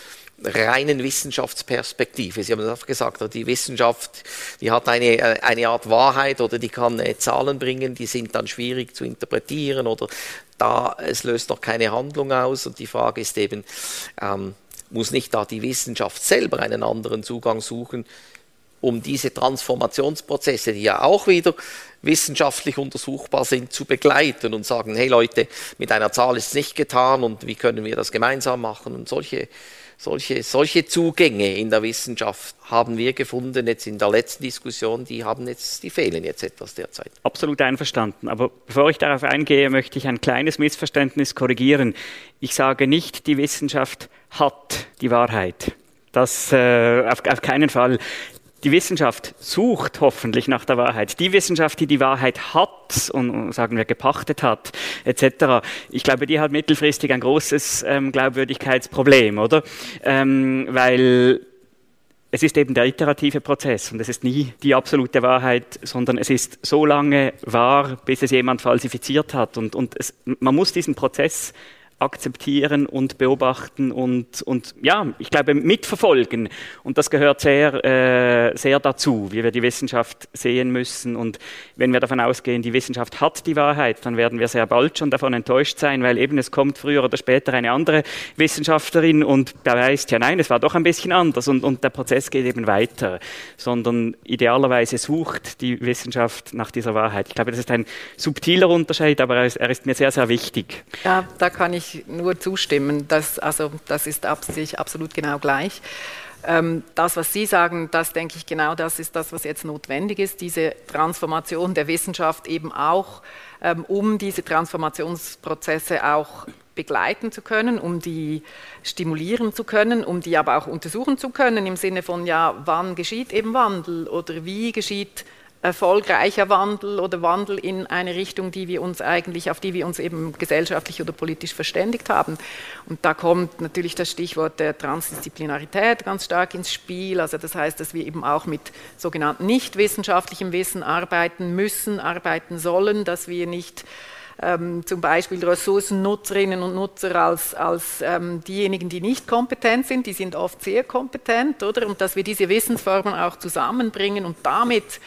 reinen Wissenschaftsperspektive. Sie haben das gesagt, die Wissenschaft, die hat eine, äh, eine Art Wahrheit oder die kann äh, Zahlen bringen, die sind dann schwierig zu interpretieren oder da, es löst noch keine Handlung aus und die Frage ist eben, ähm, muss nicht da die Wissenschaft selber einen anderen Zugang suchen, um diese Transformationsprozesse, die ja auch wieder wissenschaftlich untersuchbar sind, zu begleiten und sagen, hey Leute, mit einer Zahl ist es nicht getan und wie können wir das gemeinsam machen und solche solche, solche Zugänge in der Wissenschaft haben wir gefunden jetzt in der letzten Diskussion, die haben jetzt, die fehlen jetzt etwas derzeit. Absolut einverstanden. Aber bevor ich darauf eingehe, möchte ich ein kleines Missverständnis korrigieren. Ich sage nicht, die Wissenschaft hat die Wahrheit. Das äh, auf, auf keinen Fall die Wissenschaft sucht hoffentlich nach der Wahrheit. Die Wissenschaft, die die Wahrheit hat und sagen wir gepachtet hat, etc. Ich glaube, die hat mittelfristig ein großes ähm, Glaubwürdigkeitsproblem, oder? Ähm, weil es ist eben der iterative Prozess und es ist nie die absolute Wahrheit, sondern es ist so lange wahr, bis es jemand falsifiziert hat. Und, und es, man muss diesen Prozess akzeptieren und beobachten und, und ja, ich glaube, mitverfolgen. Und das gehört sehr, äh, sehr dazu, wie wir die Wissenschaft sehen müssen. Und wenn wir davon ausgehen, die Wissenschaft hat die Wahrheit, dann werden wir sehr bald schon davon enttäuscht sein, weil eben es kommt früher oder später eine andere Wissenschaftlerin und beweist, ja nein, es war doch ein bisschen anders und, und der Prozess geht eben weiter, sondern idealerweise sucht die Wissenschaft nach dieser Wahrheit. Ich glaube, das ist ein subtiler Unterschied, aber er ist, er ist mir sehr, sehr wichtig. Ja, da kann ich nur zustimmen. Das, also, das ist absolut genau gleich. Ähm, das, was Sie sagen, das denke ich genau, das ist das, was jetzt notwendig ist, diese Transformation der Wissenschaft eben auch, ähm, um diese Transformationsprozesse auch begleiten zu können, um die stimulieren zu können, um die aber auch untersuchen zu können im Sinne von, ja, wann geschieht eben Wandel oder wie geschieht erfolgreicher Wandel oder Wandel in eine Richtung, die wir uns eigentlich, auf die wir uns eben gesellschaftlich oder politisch verständigt haben. Und da kommt natürlich das Stichwort der Transdisziplinarität ganz stark ins Spiel. Also das heißt, dass wir eben auch mit sogenannten nicht wissenschaftlichem Wissen arbeiten müssen, arbeiten sollen, dass wir nicht ähm, zum Beispiel Ressourcennutzerinnen und Nutzer als, als ähm, diejenigen, die nicht kompetent sind, die sind oft sehr kompetent, oder? Und dass wir diese Wissensformen auch zusammenbringen und damit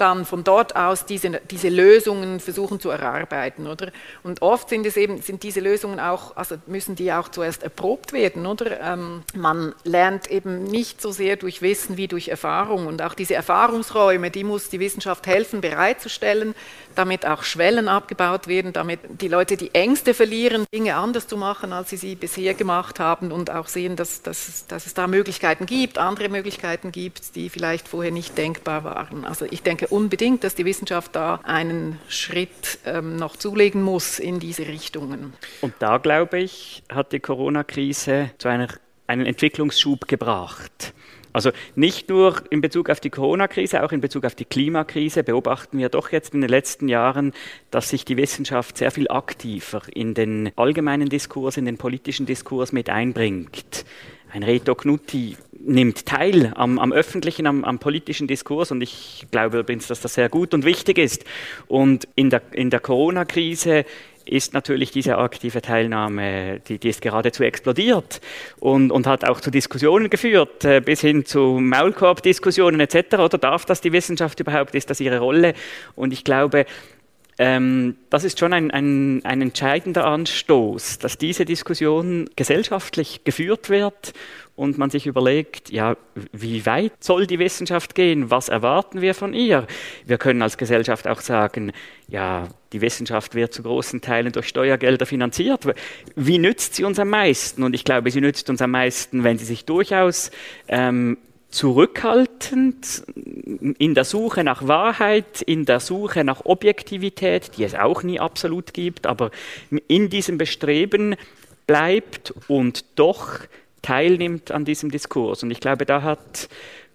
dann von dort aus diese, diese Lösungen versuchen zu erarbeiten, oder? Und oft sind es eben, sind diese Lösungen auch, also müssen die auch zuerst erprobt werden, oder? Ähm, man lernt eben nicht so sehr durch Wissen wie durch Erfahrung und auch diese Erfahrungsräume, die muss die Wissenschaft helfen bereitzustellen, damit auch Schwellen abgebaut werden, damit die Leute die Ängste verlieren, Dinge anders zu machen, als sie sie bisher gemacht haben und auch sehen, dass, dass, dass es da Möglichkeiten gibt, andere Möglichkeiten gibt, die vielleicht vorher nicht denkbar waren. Also ich denke unbedingt, dass die Wissenschaft da einen Schritt ähm, noch zulegen muss in diese Richtungen. Und da, glaube ich, hat die Corona-Krise zu einer, einen Entwicklungsschub gebracht. Also nicht nur in Bezug auf die Corona-Krise, auch in Bezug auf die Klimakrise beobachten wir doch jetzt in den letzten Jahren, dass sich die Wissenschaft sehr viel aktiver in den allgemeinen Diskurs, in den politischen Diskurs mit einbringt. Ein Reto Knutti nimmt teil am, am öffentlichen, am, am, politischen Diskurs und ich glaube übrigens, dass das sehr gut und wichtig ist. Und in der, in der Corona-Krise ist natürlich diese aktive Teilnahme, die, die ist geradezu explodiert und, und hat auch zu Diskussionen geführt, äh, bis hin zu Maulkorb-Diskussionen etc. Oder darf das die Wissenschaft überhaupt? Ist das ihre Rolle? Und ich glaube, ähm, das ist schon ein, ein, ein entscheidender Anstoß, dass diese Diskussion gesellschaftlich geführt wird und man sich überlegt, ja, wie weit soll die Wissenschaft gehen? Was erwarten wir von ihr? Wir können als Gesellschaft auch sagen, ja, die Wissenschaft wird zu großen Teilen durch Steuergelder finanziert. Wie nützt sie uns am meisten? Und ich glaube, sie nützt uns am meisten, wenn sie sich durchaus ähm, zurückhaltend in der Suche nach Wahrheit, in der Suche nach Objektivität, die es auch nie absolut gibt, aber in diesem Bestreben bleibt und doch teilnimmt an diesem Diskurs. Und ich glaube, da hat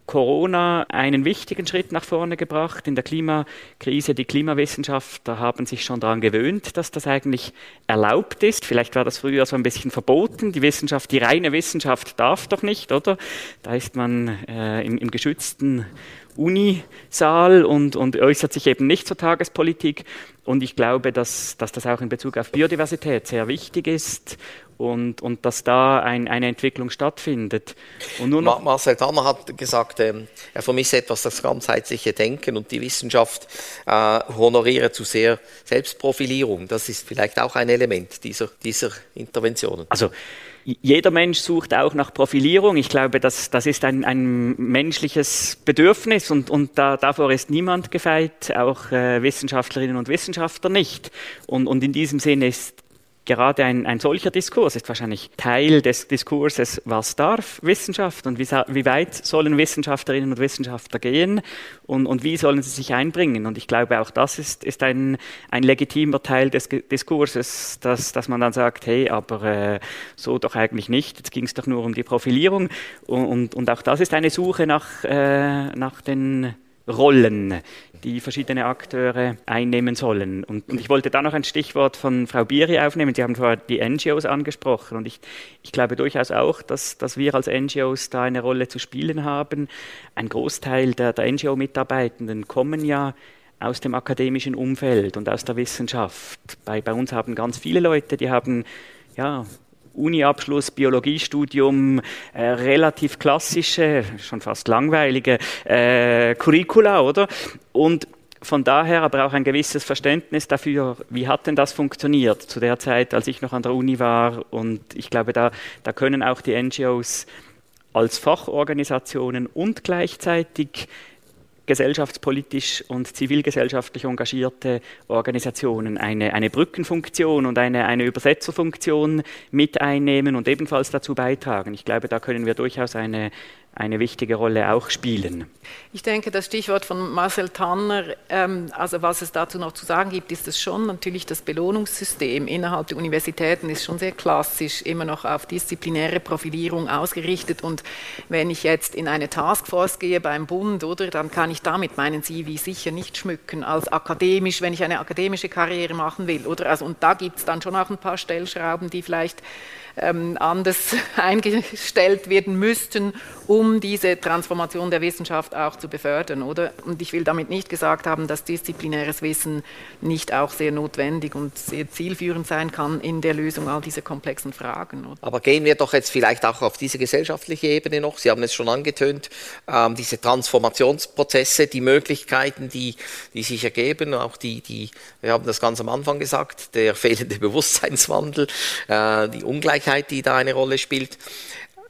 Corona einen wichtigen Schritt nach vorne gebracht. In der Klimakrise, die Klimawissenschaftler haben sich schon daran gewöhnt, dass das eigentlich erlaubt ist. Vielleicht war das früher so ein bisschen verboten. Die Wissenschaft, die reine Wissenschaft darf doch nicht, oder? Da ist man äh, im, im geschützten Unisaal und, und äußert sich eben nicht zur Tagespolitik. Und ich glaube, dass, dass das auch in Bezug auf Biodiversität sehr wichtig ist und, und dass da ein, eine Entwicklung stattfindet. Und nur noch Marcel Tanner hat gesagt, ähm, er vermisse etwas das ganzheitliche Denken und die Wissenschaft äh, honoriere zu sehr Selbstprofilierung. Das ist vielleicht auch ein Element dieser, dieser Interventionen. Also jeder Mensch sucht auch nach Profilierung. Ich glaube, das, das ist ein, ein menschliches Bedürfnis und, und da, davor ist niemand gefeit, auch äh, Wissenschaftlerinnen und Wissenschaftler nicht. Und, und in diesem Sinne ist gerade ein, ein solcher Diskurs ist wahrscheinlich Teil des Diskurses, was darf Wissenschaft und wie, wie weit sollen Wissenschaftlerinnen und Wissenschaftler gehen und, und, wie sollen sie sich einbringen. Und ich glaube, auch das ist, ist ein, ein legitimer Teil des Diskurses, dass, dass man dann sagt, hey, aber äh, so doch eigentlich nicht, jetzt ging es doch nur um die Profilierung. Und, und, und, auch das ist eine Suche nach, äh, nach den Rollen, die verschiedene Akteure einnehmen sollen. Und, und, ich wollte da noch ein Stichwort von Frau Biri aufnehmen. Sie haben vorher die NGOs angesprochen und ich, ich glaube durchaus auch, dass, dass wir als NGOs da eine Rolle zu spielen haben. Ein Großteil der, der NGO-Mitarbeitenden kommen ja aus dem akademischen Umfeld und aus der Wissenschaft. Bei, bei uns haben ganz viele Leute, die haben ja, Uni-Abschluss, Biologiestudium, äh, relativ klassische, schon fast langweilige äh, Curricula, oder? Und von daher aber auch ein gewisses Verständnis dafür, wie hat denn das funktioniert zu der Zeit, als ich noch an der Uni war. Und ich glaube, da, da können auch die NGOs als Fachorganisationen und gleichzeitig gesellschaftspolitisch und zivilgesellschaftlich engagierte Organisationen eine, eine Brückenfunktion und eine, eine Übersetzerfunktion mit einnehmen und ebenfalls dazu beitragen. Ich glaube, da können wir durchaus eine, eine wichtige Rolle auch spielen. Ich denke, das Stichwort von Marcel Tanner, ähm, also was es dazu noch zu sagen gibt, ist es schon natürlich das Belohnungssystem innerhalb der Universitäten ist schon sehr klassisch, immer noch auf disziplinäre Profilierung ausgerichtet. Und wenn ich jetzt in eine Taskforce gehe beim Bund, oder, dann kann ich damit meinen CV sicher nicht schmücken als akademisch, wenn ich eine akademische Karriere machen will. Oder? Also, und da gibt es dann schon auch ein paar Stellschrauben, die vielleicht ähm, anders eingestellt werden müssten, um diese Transformation der Wissenschaft auch zu befördern, oder? Und ich will damit nicht gesagt haben, dass disziplinäres Wissen nicht auch sehr notwendig und sehr zielführend sein kann in der Lösung all dieser komplexen Fragen. Oder? Aber gehen wir doch jetzt vielleicht auch auf diese gesellschaftliche Ebene noch. Sie haben es schon angetönt, ähm, diese Transformationsprozesse, die Möglichkeiten, die, die sich ergeben, auch die, die, wir haben das ganz am Anfang gesagt, der fehlende Bewusstseinswandel, äh, die Ungleichheit Ungleichheit, die da eine Rolle spielt.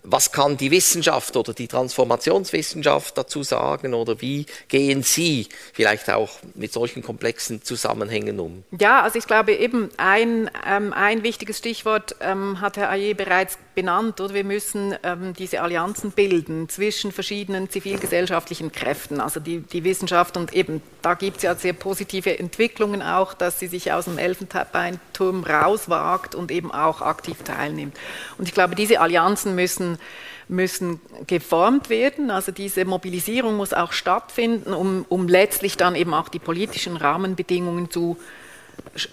Was kann die Wissenschaft oder die Transformationswissenschaft dazu sagen oder wie gehen Sie vielleicht auch mit solchen komplexen Zusammenhängen um? Ja, also ich glaube eben ein, ähm, ein wichtiges Stichwort ähm, hat Herr Ayer bereits benannt. Oder? Wir müssen ähm, diese Allianzen bilden zwischen verschiedenen zivilgesellschaftlichen Kräften, also die, die Wissenschaft und eben da gibt es ja sehr positive Entwicklungen auch, dass sie sich aus dem Elfenbeinturm rauswagt und eben auch aktiv teilnimmt. Und ich glaube, diese Allianzen müssen müssen geformt werden. Also diese Mobilisierung muss auch stattfinden, um, um letztlich dann eben auch die politischen Rahmenbedingungen zu,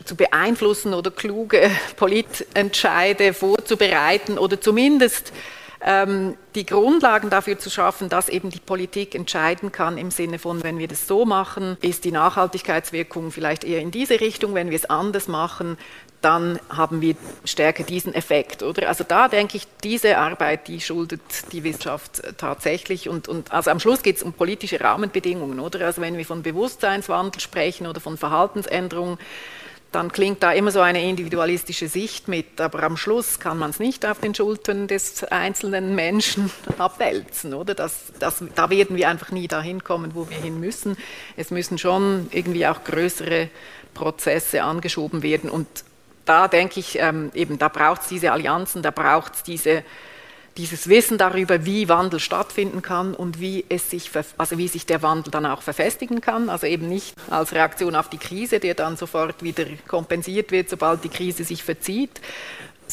zu beeinflussen oder kluge Politentscheide vorzubereiten oder zumindest ähm, die Grundlagen dafür zu schaffen, dass eben die Politik entscheiden kann im Sinne von, wenn wir das so machen, ist die Nachhaltigkeitswirkung vielleicht eher in diese Richtung, wenn wir es anders machen, dann haben wir stärker diesen Effekt, oder? Also da denke ich, diese Arbeit, die schuldet die Wissenschaft tatsächlich und, und also am Schluss geht es um politische Rahmenbedingungen, oder? Also wenn wir von Bewusstseinswandel sprechen oder von Verhaltensänderungen, dann klingt da immer so eine individualistische Sicht mit, aber am Schluss kann man es nicht auf den Schultern des einzelnen Menschen abwälzen, oder? Das, das, da werden wir einfach nie dahin kommen, wo wir hin müssen. Es müssen schon irgendwie auch größere Prozesse angeschoben werden und da denke ich, ähm, eben, da braucht es diese Allianzen, da braucht es diese, dieses Wissen darüber, wie Wandel stattfinden kann und wie, es sich, also wie sich der Wandel dann auch verfestigen kann. Also eben nicht als Reaktion auf die Krise, der dann sofort wieder kompensiert wird, sobald die Krise sich verzieht,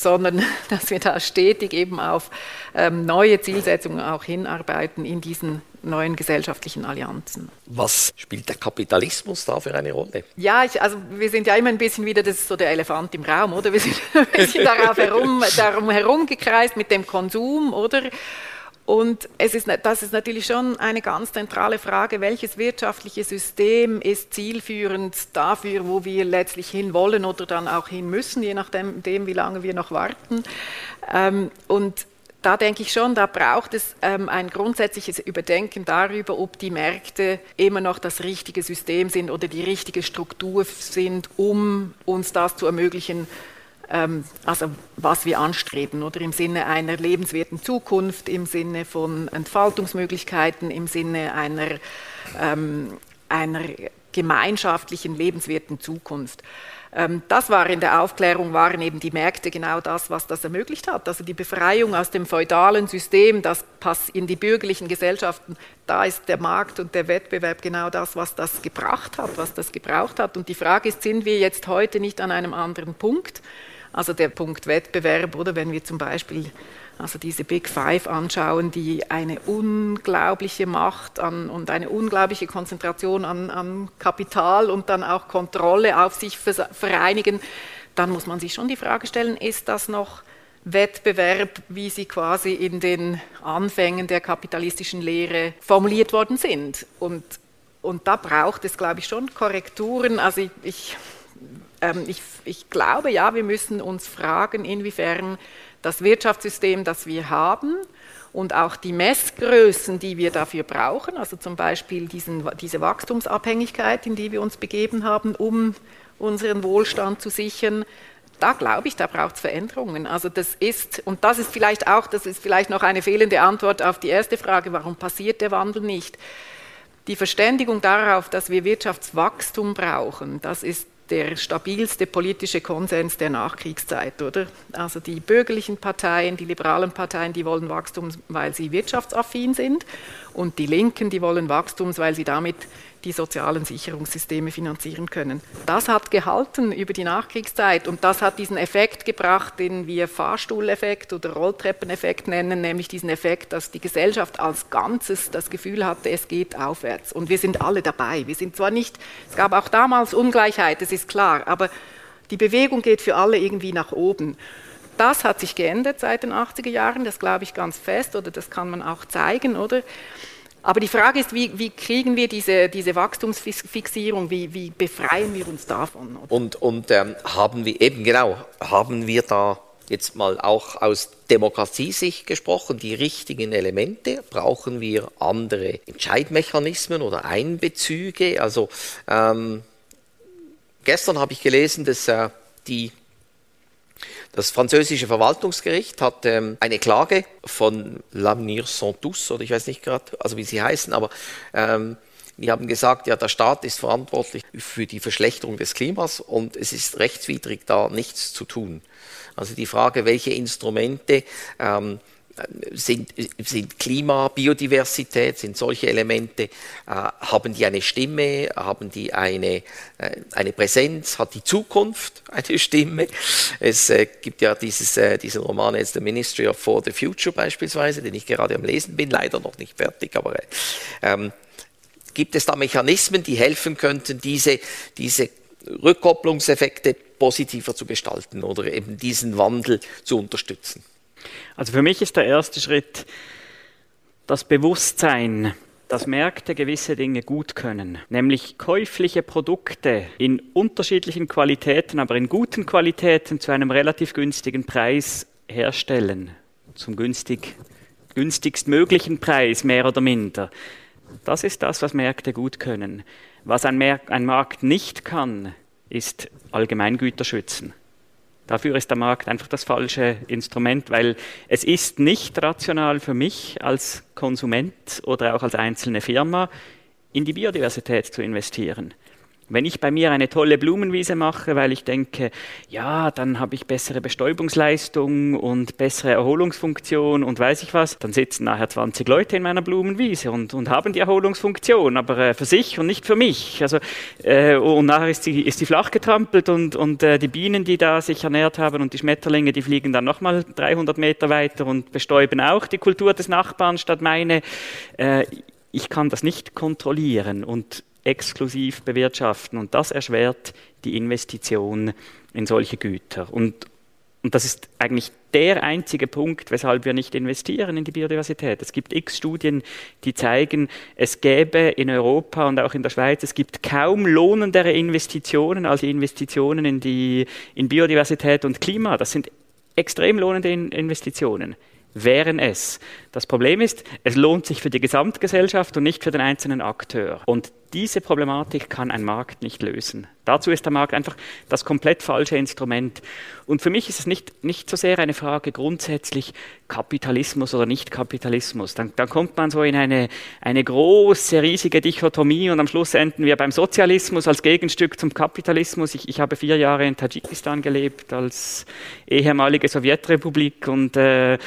sondern dass wir da stetig eben auf ähm, neue Zielsetzungen auch hinarbeiten in diesen neuen gesellschaftlichen Allianzen. Was spielt der Kapitalismus da für eine Rolle? Ja, ich, also wir sind ja immer ein bisschen wieder, das ist so der Elefant im Raum, oder? Wir sind ein bisschen darauf herum, darum herumgekreist mit dem Konsum, oder? Und es ist, das ist natürlich schon eine ganz zentrale Frage, welches wirtschaftliche System ist zielführend dafür, wo wir letztlich hinwollen oder dann auch hin müssen, je nachdem, wie lange wir noch warten. Ähm, und da denke ich schon, da braucht es ähm, ein grundsätzliches Überdenken darüber, ob die Märkte immer noch das richtige System sind oder die richtige Struktur sind, um uns das zu ermöglichen, also was wir anstreben, oder im Sinne einer lebenswerten Zukunft, im Sinne von Entfaltungsmöglichkeiten, im Sinne einer, ähm, einer gemeinschaftlichen lebenswerten Zukunft. Ähm, das war in der Aufklärung, waren eben die Märkte genau das, was das ermöglicht hat. Also die Befreiung aus dem feudalen System, das passt in die bürgerlichen Gesellschaften, da ist der Markt und der Wettbewerb genau das, was das gebracht hat, was das gebraucht hat. Und die Frage ist, sind wir jetzt heute nicht an einem anderen Punkt? Also der Punkt Wettbewerb, oder wenn wir zum Beispiel also diese Big Five anschauen, die eine unglaubliche Macht an, und eine unglaubliche Konzentration an, an Kapital und dann auch Kontrolle auf sich vereinigen, dann muss man sich schon die Frage stellen, ist das noch Wettbewerb, wie sie quasi in den Anfängen der kapitalistischen Lehre formuliert worden sind? Und, und da braucht es, glaube ich, schon Korrekturen. Also ich, ich ähm, ich, ich glaube, ja, wir müssen uns fragen, inwiefern das Wirtschaftssystem, das wir haben, und auch die Messgrößen, die wir dafür brauchen, also zum Beispiel diesen, diese Wachstumsabhängigkeit, in die wir uns begeben haben, um unseren Wohlstand zu sichern, da glaube ich, da braucht es Veränderungen. Also das ist, und das ist vielleicht auch, das ist vielleicht noch eine fehlende Antwort auf die erste Frage, warum passiert der Wandel nicht? Die Verständigung darauf, dass wir Wirtschaftswachstum brauchen, das ist der stabilste politische Konsens der Nachkriegszeit, oder? Also die bürgerlichen Parteien, die liberalen Parteien, die wollen Wachstum, weil sie wirtschaftsaffin sind und die Linken, die wollen Wachstum, weil sie damit die sozialen Sicherungssysteme finanzieren können. Das hat gehalten über die Nachkriegszeit und das hat diesen Effekt gebracht, den wir Fahrstuhleffekt oder Rolltreppeneffekt nennen, nämlich diesen Effekt, dass die Gesellschaft als Ganzes das Gefühl hatte, es geht aufwärts. Und wir sind alle dabei. Wir sind zwar nicht, es gab auch damals Ungleichheit, das ist klar, aber die Bewegung geht für alle irgendwie nach oben. Das hat sich geändert seit den 80er Jahren, das glaube ich ganz fest, oder das kann man auch zeigen, oder? Aber die Frage ist, wie, wie kriegen wir diese, diese Wachstumsfixierung, wie, wie, befreien wir uns davon? Und, und ähm, haben wir eben genau, haben wir da jetzt mal auch aus Demokratiesicht gesprochen, die richtigen Elemente? Brauchen wir andere Entscheidmechanismen oder Einbezüge? Also ähm, gestern habe ich gelesen, dass äh, die das französische Verwaltungsgericht hat ähm, eine Klage von L'Avenir sans oder ich weiß nicht gerade, also wie sie heißen, aber ähm, die haben gesagt, ja, der Staat ist verantwortlich für die Verschlechterung des Klimas und es ist rechtswidrig, da nichts zu tun. Also die Frage, welche Instrumente ähm, sind, sind Klima, Biodiversität, sind solche Elemente, äh, haben die eine Stimme, haben die eine, äh, eine Präsenz, hat die Zukunft eine Stimme? Es äh, gibt ja dieses, äh, diesen Roman jetzt The Ministry of For the Future beispielsweise, den ich gerade am Lesen bin, leider noch nicht fertig, aber äh, ähm, gibt es da Mechanismen, die helfen könnten, diese, diese Rückkopplungseffekte positiver zu gestalten oder eben diesen Wandel zu unterstützen? Also für mich ist der erste Schritt das Bewusstsein dass Märkte gewisse Dinge gut können, nämlich käufliche Produkte in unterschiedlichen Qualitäten, aber in guten Qualitäten zu einem relativ günstigen Preis herstellen, zum günstig, günstigstmöglichen Preis, mehr oder minder. Das ist das, was Märkte gut können. Was ein Markt nicht kann, ist Allgemeingüter schützen. Dafür ist der Markt einfach das falsche Instrument, weil es ist nicht rational für mich als Konsument oder auch als einzelne Firma in die Biodiversität zu investieren. Wenn ich bei mir eine tolle Blumenwiese mache, weil ich denke, ja, dann habe ich bessere Bestäubungsleistung und bessere Erholungsfunktion und weiß ich was, dann sitzen nachher 20 Leute in meiner Blumenwiese und, und haben die Erholungsfunktion, aber äh, für sich und nicht für mich. Also, äh, und nachher ist sie, ist sie flach getrampelt und, und äh, die Bienen, die da sich ernährt haben und die Schmetterlinge, die fliegen dann nochmal 300 Meter weiter und bestäuben auch die Kultur des Nachbarn statt meine. Äh, ich kann das nicht kontrollieren und exklusiv bewirtschaften. Und das erschwert die Investition in solche Güter. Und, und das ist eigentlich der einzige Punkt, weshalb wir nicht investieren in die Biodiversität. Es gibt x Studien, die zeigen, es gäbe in Europa und auch in der Schweiz, es gibt kaum lohnendere Investitionen als Investitionen in, die, in Biodiversität und Klima. Das sind extrem lohnende Investitionen wären es. Das Problem ist, es lohnt sich für die Gesamtgesellschaft und nicht für den einzelnen Akteur. Und diese Problematik kann ein Markt nicht lösen. Dazu ist der Markt einfach das komplett falsche Instrument. Und für mich ist es nicht, nicht so sehr eine Frage grundsätzlich Kapitalismus oder Nicht-Kapitalismus. Dann, dann kommt man so in eine, eine große, riesige Dichotomie und am Schluss enden wir beim Sozialismus als Gegenstück zum Kapitalismus. Ich, ich habe vier Jahre in Tadschikistan gelebt als ehemalige Sowjetrepublik und äh,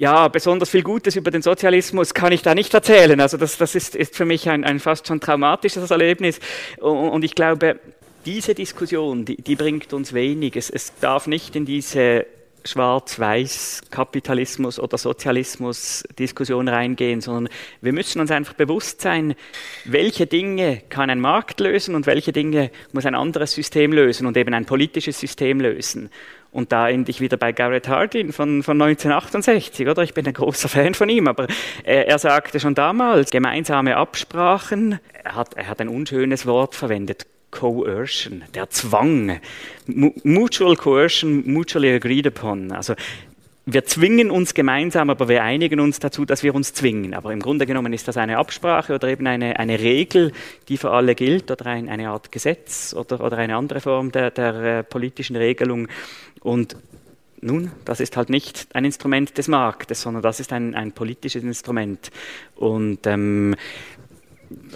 ja, besonders viel Gutes über den Sozialismus kann ich da nicht erzählen. Also das, das ist, ist für mich ein, ein fast schon traumatisches Erlebnis. Und, und ich glaube, diese Diskussion, die, die bringt uns wenig. Es, es darf nicht in diese Schwarz-Weiß-Kapitalismus oder Sozialismus-Diskussion reingehen, sondern wir müssen uns einfach bewusst sein, welche Dinge kann ein Markt lösen und welche Dinge muss ein anderes System lösen und eben ein politisches System lösen. Und da ende ich wieder bei Garrett Hardin von, von 1968, oder? Ich bin ein großer Fan von ihm, aber er, er sagte schon damals, gemeinsame Absprachen, er hat, er hat ein unschönes Wort verwendet, Coercion, der Zwang. Mutual Coercion, mutually agreed upon. Also wir zwingen uns gemeinsam, aber wir einigen uns dazu, dass wir uns zwingen. Aber im Grunde genommen ist das eine Absprache oder eben eine, eine Regel, die für alle gilt oder ein, eine Art Gesetz oder, oder eine andere Form der, der äh, politischen Regelung. Und nun, das ist halt nicht ein Instrument des Marktes, sondern das ist ein, ein politisches Instrument. Und ähm,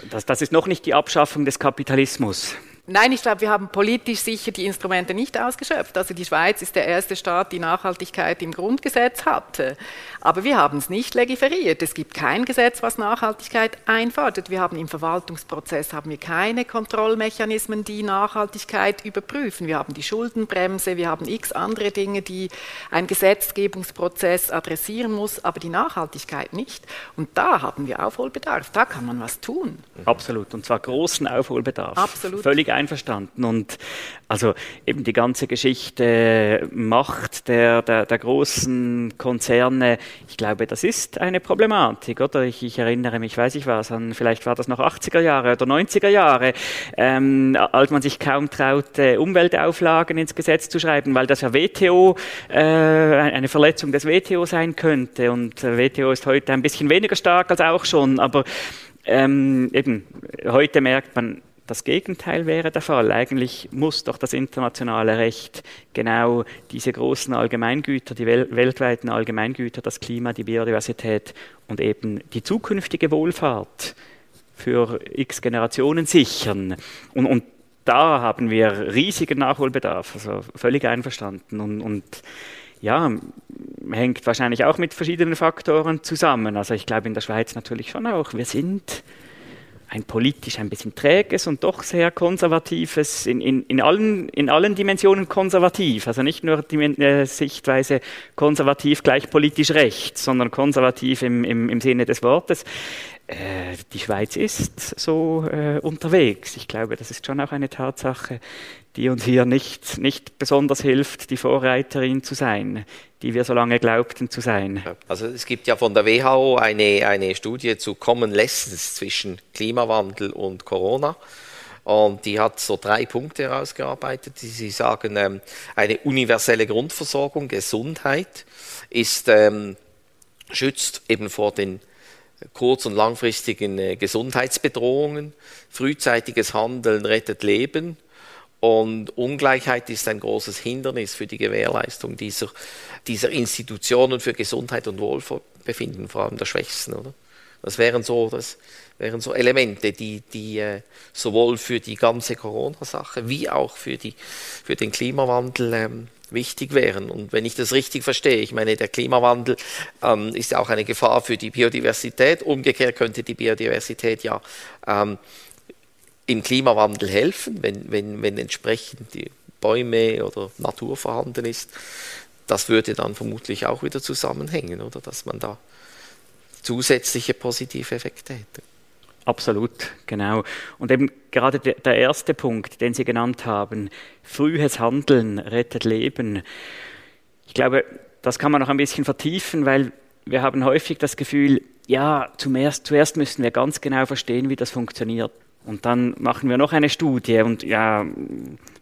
das, das ist noch nicht die Abschaffung des Kapitalismus. Nein, ich glaube, wir haben politisch sicher die Instrumente nicht ausgeschöpft. Also die Schweiz ist der erste Staat, die Nachhaltigkeit im Grundgesetz hatte. Aber wir haben es nicht legiferiert. Es gibt kein Gesetz, was Nachhaltigkeit einfordert. Wir haben im Verwaltungsprozess haben wir keine Kontrollmechanismen, die Nachhaltigkeit überprüfen. Wir haben die Schuldenbremse, wir haben x andere Dinge, die ein Gesetzgebungsprozess adressieren muss, aber die Nachhaltigkeit nicht. Und da haben wir Aufholbedarf. Da kann man was tun. Absolut. Und zwar großen Aufholbedarf. Absolut. Völlig einverstanden. Und also eben die ganze Geschichte Macht der, der, der großen Konzerne, ich glaube, das ist eine Problematik, oder? Ich, ich erinnere mich, weiß ich was, an, vielleicht war das noch 80er Jahre oder 90er Jahre, ähm, als man sich kaum traute, Umweltauflagen ins Gesetz zu schreiben, weil das ja WTO, äh, eine Verletzung des WTO sein könnte. Und WTO ist heute ein bisschen weniger stark als auch schon, aber ähm, eben, heute merkt man, das Gegenteil wäre der Fall. Eigentlich muss doch das internationale Recht genau diese großen Allgemeingüter, die wel weltweiten Allgemeingüter, das Klima, die Biodiversität und eben die zukünftige Wohlfahrt für x Generationen sichern. Und, und da haben wir riesigen Nachholbedarf, also völlig einverstanden. Und, und ja, hängt wahrscheinlich auch mit verschiedenen Faktoren zusammen. Also ich glaube in der Schweiz natürlich schon auch. Wir sind ein politisch ein bisschen träges und doch sehr konservatives, in, in, in, allen, in allen Dimensionen konservativ. Also nicht nur die äh, Sichtweise konservativ gleich politisch rechts, sondern konservativ im, im, im Sinne des Wortes. Äh, die Schweiz ist so äh, unterwegs. Ich glaube, das ist schon auch eine Tatsache, die uns hier nicht, nicht besonders hilft, die Vorreiterin zu sein, die wir so lange glaubten zu sein. Also es gibt ja von der WHO eine, eine Studie zu Common Lessons zwischen Klimawandel und Corona. Und die hat so drei Punkte herausgearbeitet, die sie sagen, ähm, eine universelle Grundversorgung, Gesundheit ist, ähm, schützt eben vor den kurz- und langfristigen äh, Gesundheitsbedrohungen. Frühzeitiges Handeln rettet Leben. Und Ungleichheit ist ein großes Hindernis für die Gewährleistung dieser, dieser Institutionen für Gesundheit und Wohlbefinden, vor allem der Schwächsten. Oder? Das wären so, das wären so Elemente, die, die äh, sowohl für die ganze Corona-Sache wie auch für, die, für den Klimawandel ähm, wichtig wären. Und wenn ich das richtig verstehe, ich meine, der Klimawandel ähm, ist ja auch eine Gefahr für die Biodiversität. Umgekehrt könnte die Biodiversität ja ähm, im Klimawandel helfen, wenn, wenn, wenn entsprechend die Bäume oder Natur vorhanden ist. Das würde dann vermutlich auch wieder zusammenhängen, oder dass man da zusätzliche positive Effekte hätte. Absolut, genau. Und eben gerade der erste Punkt, den Sie genannt haben, frühes Handeln rettet Leben. Ich glaube, das kann man noch ein bisschen vertiefen, weil wir haben häufig das Gefühl, ja, zuerst, zuerst müssen wir ganz genau verstehen, wie das funktioniert. Und dann machen wir noch eine Studie. Und ja,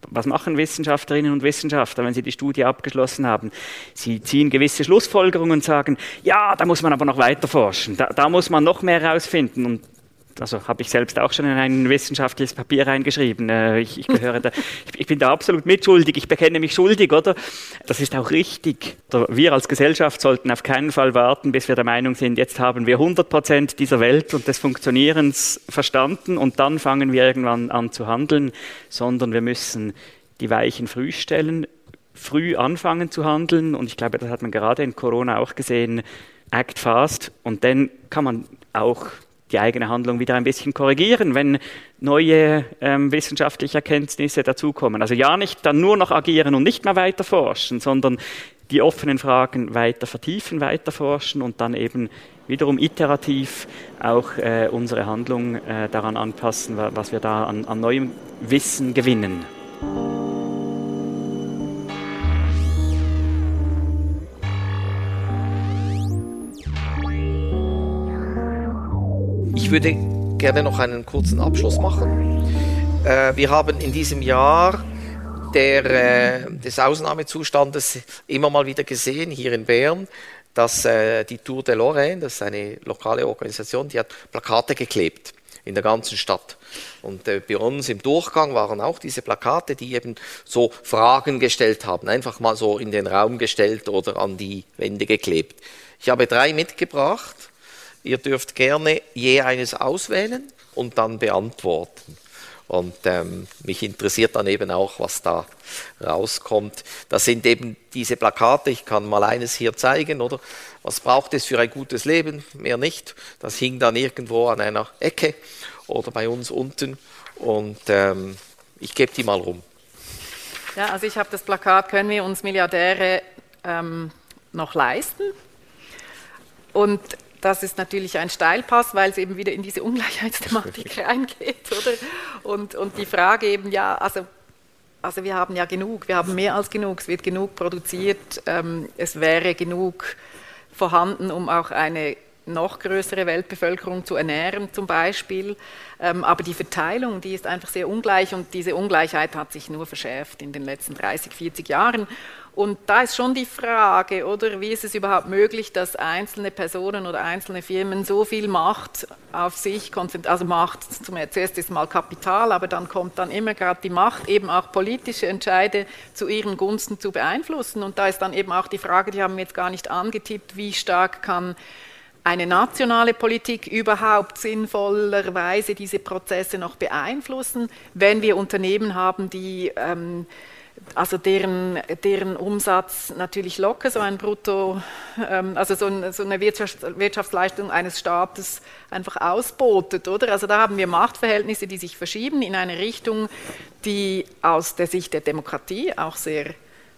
was machen Wissenschaftlerinnen und Wissenschaftler, wenn sie die Studie abgeschlossen haben? Sie ziehen gewisse Schlussfolgerungen und sagen, ja, da muss man aber noch weiter forschen. Da, da muss man noch mehr herausfinden. Und also habe ich selbst auch schon in ein wissenschaftliches Papier reingeschrieben. Äh, ich, ich, gehöre da, ich bin da absolut mitschuldig, ich bekenne mich schuldig, oder? Das ist auch richtig. Wir als Gesellschaft sollten auf keinen Fall warten, bis wir der Meinung sind, jetzt haben wir 100 Prozent dieser Welt und des Funktionierens verstanden und dann fangen wir irgendwann an zu handeln, sondern wir müssen die Weichen früh stellen, früh anfangen zu handeln und ich glaube, das hat man gerade in Corona auch gesehen, act fast und dann kann man auch die eigene Handlung wieder ein bisschen korrigieren, wenn neue ähm, wissenschaftliche Erkenntnisse dazukommen. Also ja, nicht dann nur noch agieren und nicht mehr weiter forschen, sondern die offenen Fragen weiter vertiefen, weiter forschen und dann eben wiederum iterativ auch äh, unsere Handlung äh, daran anpassen, was wir da an, an neuem Wissen gewinnen. Ich würde gerne noch einen kurzen Abschluss machen. Äh, wir haben in diesem Jahr der, äh, des Ausnahmezustandes immer mal wieder gesehen, hier in Bern, dass äh, die Tour de Lorraine, das ist eine lokale Organisation, die hat Plakate geklebt in der ganzen Stadt. Und äh, bei uns im Durchgang waren auch diese Plakate, die eben so Fragen gestellt haben, einfach mal so in den Raum gestellt oder an die Wände geklebt. Ich habe drei mitgebracht Ihr dürft gerne je eines auswählen und dann beantworten. Und ähm, mich interessiert dann eben auch, was da rauskommt. Das sind eben diese Plakate, ich kann mal eines hier zeigen, oder? Was braucht es für ein gutes Leben? Mehr nicht. Das hing dann irgendwo an einer Ecke oder bei uns unten. Und ähm, ich gebe die mal rum. Ja, also ich habe das Plakat, können wir uns Milliardäre ähm, noch leisten? Und das ist natürlich ein Steilpass, weil es eben wieder in diese Ungleichheitsthematik reingeht, oder? Und, und die Frage eben, ja, also, also wir haben ja genug, wir haben mehr als genug, es wird genug produziert, ähm, es wäre genug vorhanden, um auch eine noch größere Weltbevölkerung zu ernähren zum Beispiel. Ähm, aber die Verteilung, die ist einfach sehr ungleich und diese Ungleichheit hat sich nur verschärft in den letzten 30, 40 Jahren. Und da ist schon die Frage, oder wie ist es überhaupt möglich, dass einzelne Personen oder einzelne Firmen so viel Macht auf sich konzentrieren, also Macht, zuerst ist mal Kapital, aber dann kommt dann immer gerade die Macht, eben auch politische Entscheide zu ihren Gunsten zu beeinflussen. Und da ist dann eben auch die Frage, die haben wir jetzt gar nicht angetippt, wie stark kann eine nationale Politik überhaupt sinnvollerweise diese Prozesse noch beeinflussen, wenn wir Unternehmen haben, die ähm, also deren, deren Umsatz natürlich locker, so ein Brutto, ähm, also so, ein, so eine Wirtschafts Wirtschaftsleistung eines Staates einfach ausbotet, oder? Also da haben wir Machtverhältnisse, die sich verschieben in eine Richtung, die aus der Sicht der Demokratie auch sehr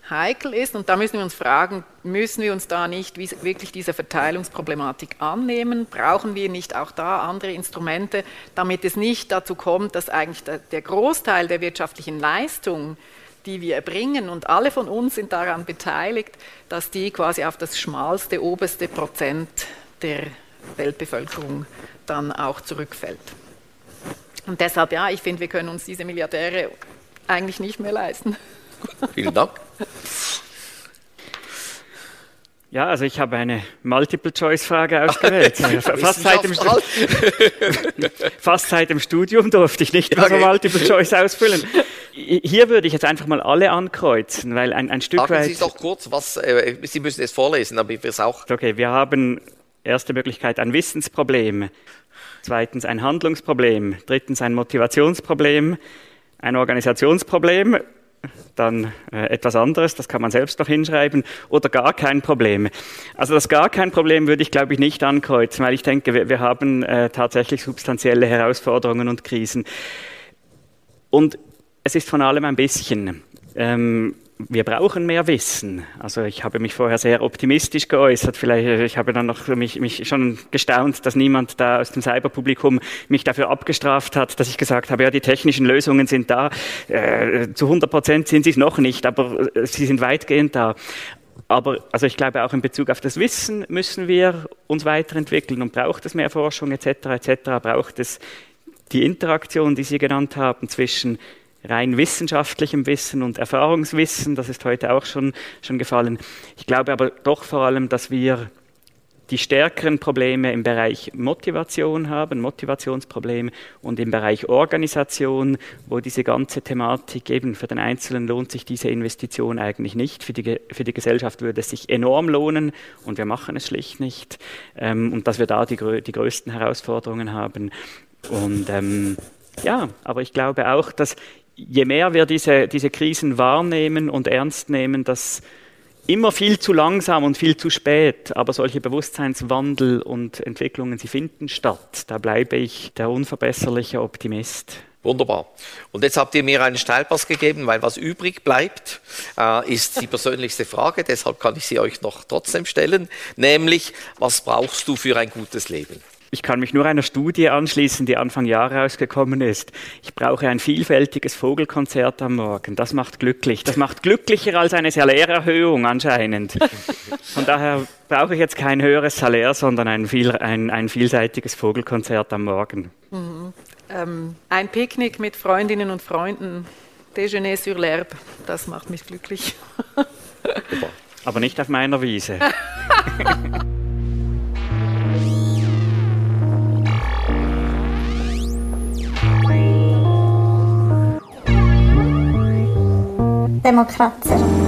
heikel ist. Und da müssen wir uns fragen, müssen wir uns da nicht wirklich dieser Verteilungsproblematik annehmen? Brauchen wir nicht auch da andere Instrumente, damit es nicht dazu kommt, dass eigentlich der Großteil der wirtschaftlichen Leistung, die wir erbringen, und alle von uns sind daran beteiligt, dass die quasi auf das schmalste, oberste Prozent der Weltbevölkerung dann auch zurückfällt. Und deshalb, ja, ich finde, wir können uns diese Milliardäre eigentlich nicht mehr leisten. Vielen Dank. Ja, also ich habe eine Multiple-Choice-Frage ausgewählt. fast, seit dem fast seit dem Studium durfte ich nicht mehr okay. so Multiple-Choice ausfüllen. Hier würde ich jetzt einfach mal alle ankreuzen, weil ein, ein Stück Sagen weit... Sie doch kurz, was, äh, Sie müssen es vorlesen, damit wir es auch... Okay, wir haben erste Möglichkeit ein Wissensproblem, zweitens ein Handlungsproblem, drittens ein Motivationsproblem, ein Organisationsproblem dann äh, etwas anderes, das kann man selbst noch hinschreiben, oder gar kein Problem. Also das gar kein Problem würde ich, glaube ich, nicht ankreuzen, weil ich denke, wir, wir haben äh, tatsächlich substanzielle Herausforderungen und Krisen. Und es ist von allem ein bisschen. Ähm, wir brauchen mehr Wissen. Also ich habe mich vorher sehr optimistisch geäußert. Vielleicht, äh, ich habe dann noch mich, mich schon gestaunt, dass niemand da aus dem Cyberpublikum mich dafür abgestraft hat, dass ich gesagt habe, ja, die technischen Lösungen sind da. Äh, zu 100 Prozent sind sie es noch nicht, aber äh, sie sind weitgehend da. Aber also ich glaube, auch in Bezug auf das Wissen müssen wir uns weiterentwickeln und braucht es mehr Forschung etc. etc. Braucht es die Interaktion, die Sie genannt haben, zwischen rein wissenschaftlichem Wissen und Erfahrungswissen, das ist heute auch schon, schon gefallen. Ich glaube aber doch vor allem, dass wir die stärkeren Probleme im Bereich Motivation haben, Motivationsprobleme und im Bereich Organisation, wo diese ganze Thematik eben für den Einzelnen lohnt sich diese Investition eigentlich nicht. Für die, für die Gesellschaft würde es sich enorm lohnen und wir machen es schlicht nicht. Ähm, und dass wir da die, die größten Herausforderungen haben. Und ähm, ja, aber ich glaube auch, dass je mehr wir diese, diese Krisen wahrnehmen und ernst nehmen, dass immer viel zu langsam und viel zu spät, aber solche Bewusstseinswandel und Entwicklungen, sie finden statt. Da bleibe ich der unverbesserliche Optimist. Wunderbar. Und jetzt habt ihr mir einen Steilpass gegeben, weil was übrig bleibt, äh, ist die persönlichste Frage. Deshalb kann ich sie euch noch trotzdem stellen, nämlich, was brauchst du für ein gutes Leben? Ich kann mich nur einer Studie anschließen, die Anfang Jahr rausgekommen ist. Ich brauche ein vielfältiges Vogelkonzert am Morgen. Das macht glücklich. Das macht glücklicher als eine Salärerhöhung anscheinend. Von daher brauche ich jetzt kein höheres Salär, sondern ein, viel, ein, ein vielseitiges Vogelkonzert am Morgen. Mhm. Ähm, ein Picknick mit Freundinnen und Freunden. Déjeuner sur l'herbe. Das macht mich glücklich. Aber nicht auf meiner Wiese. Demokracja.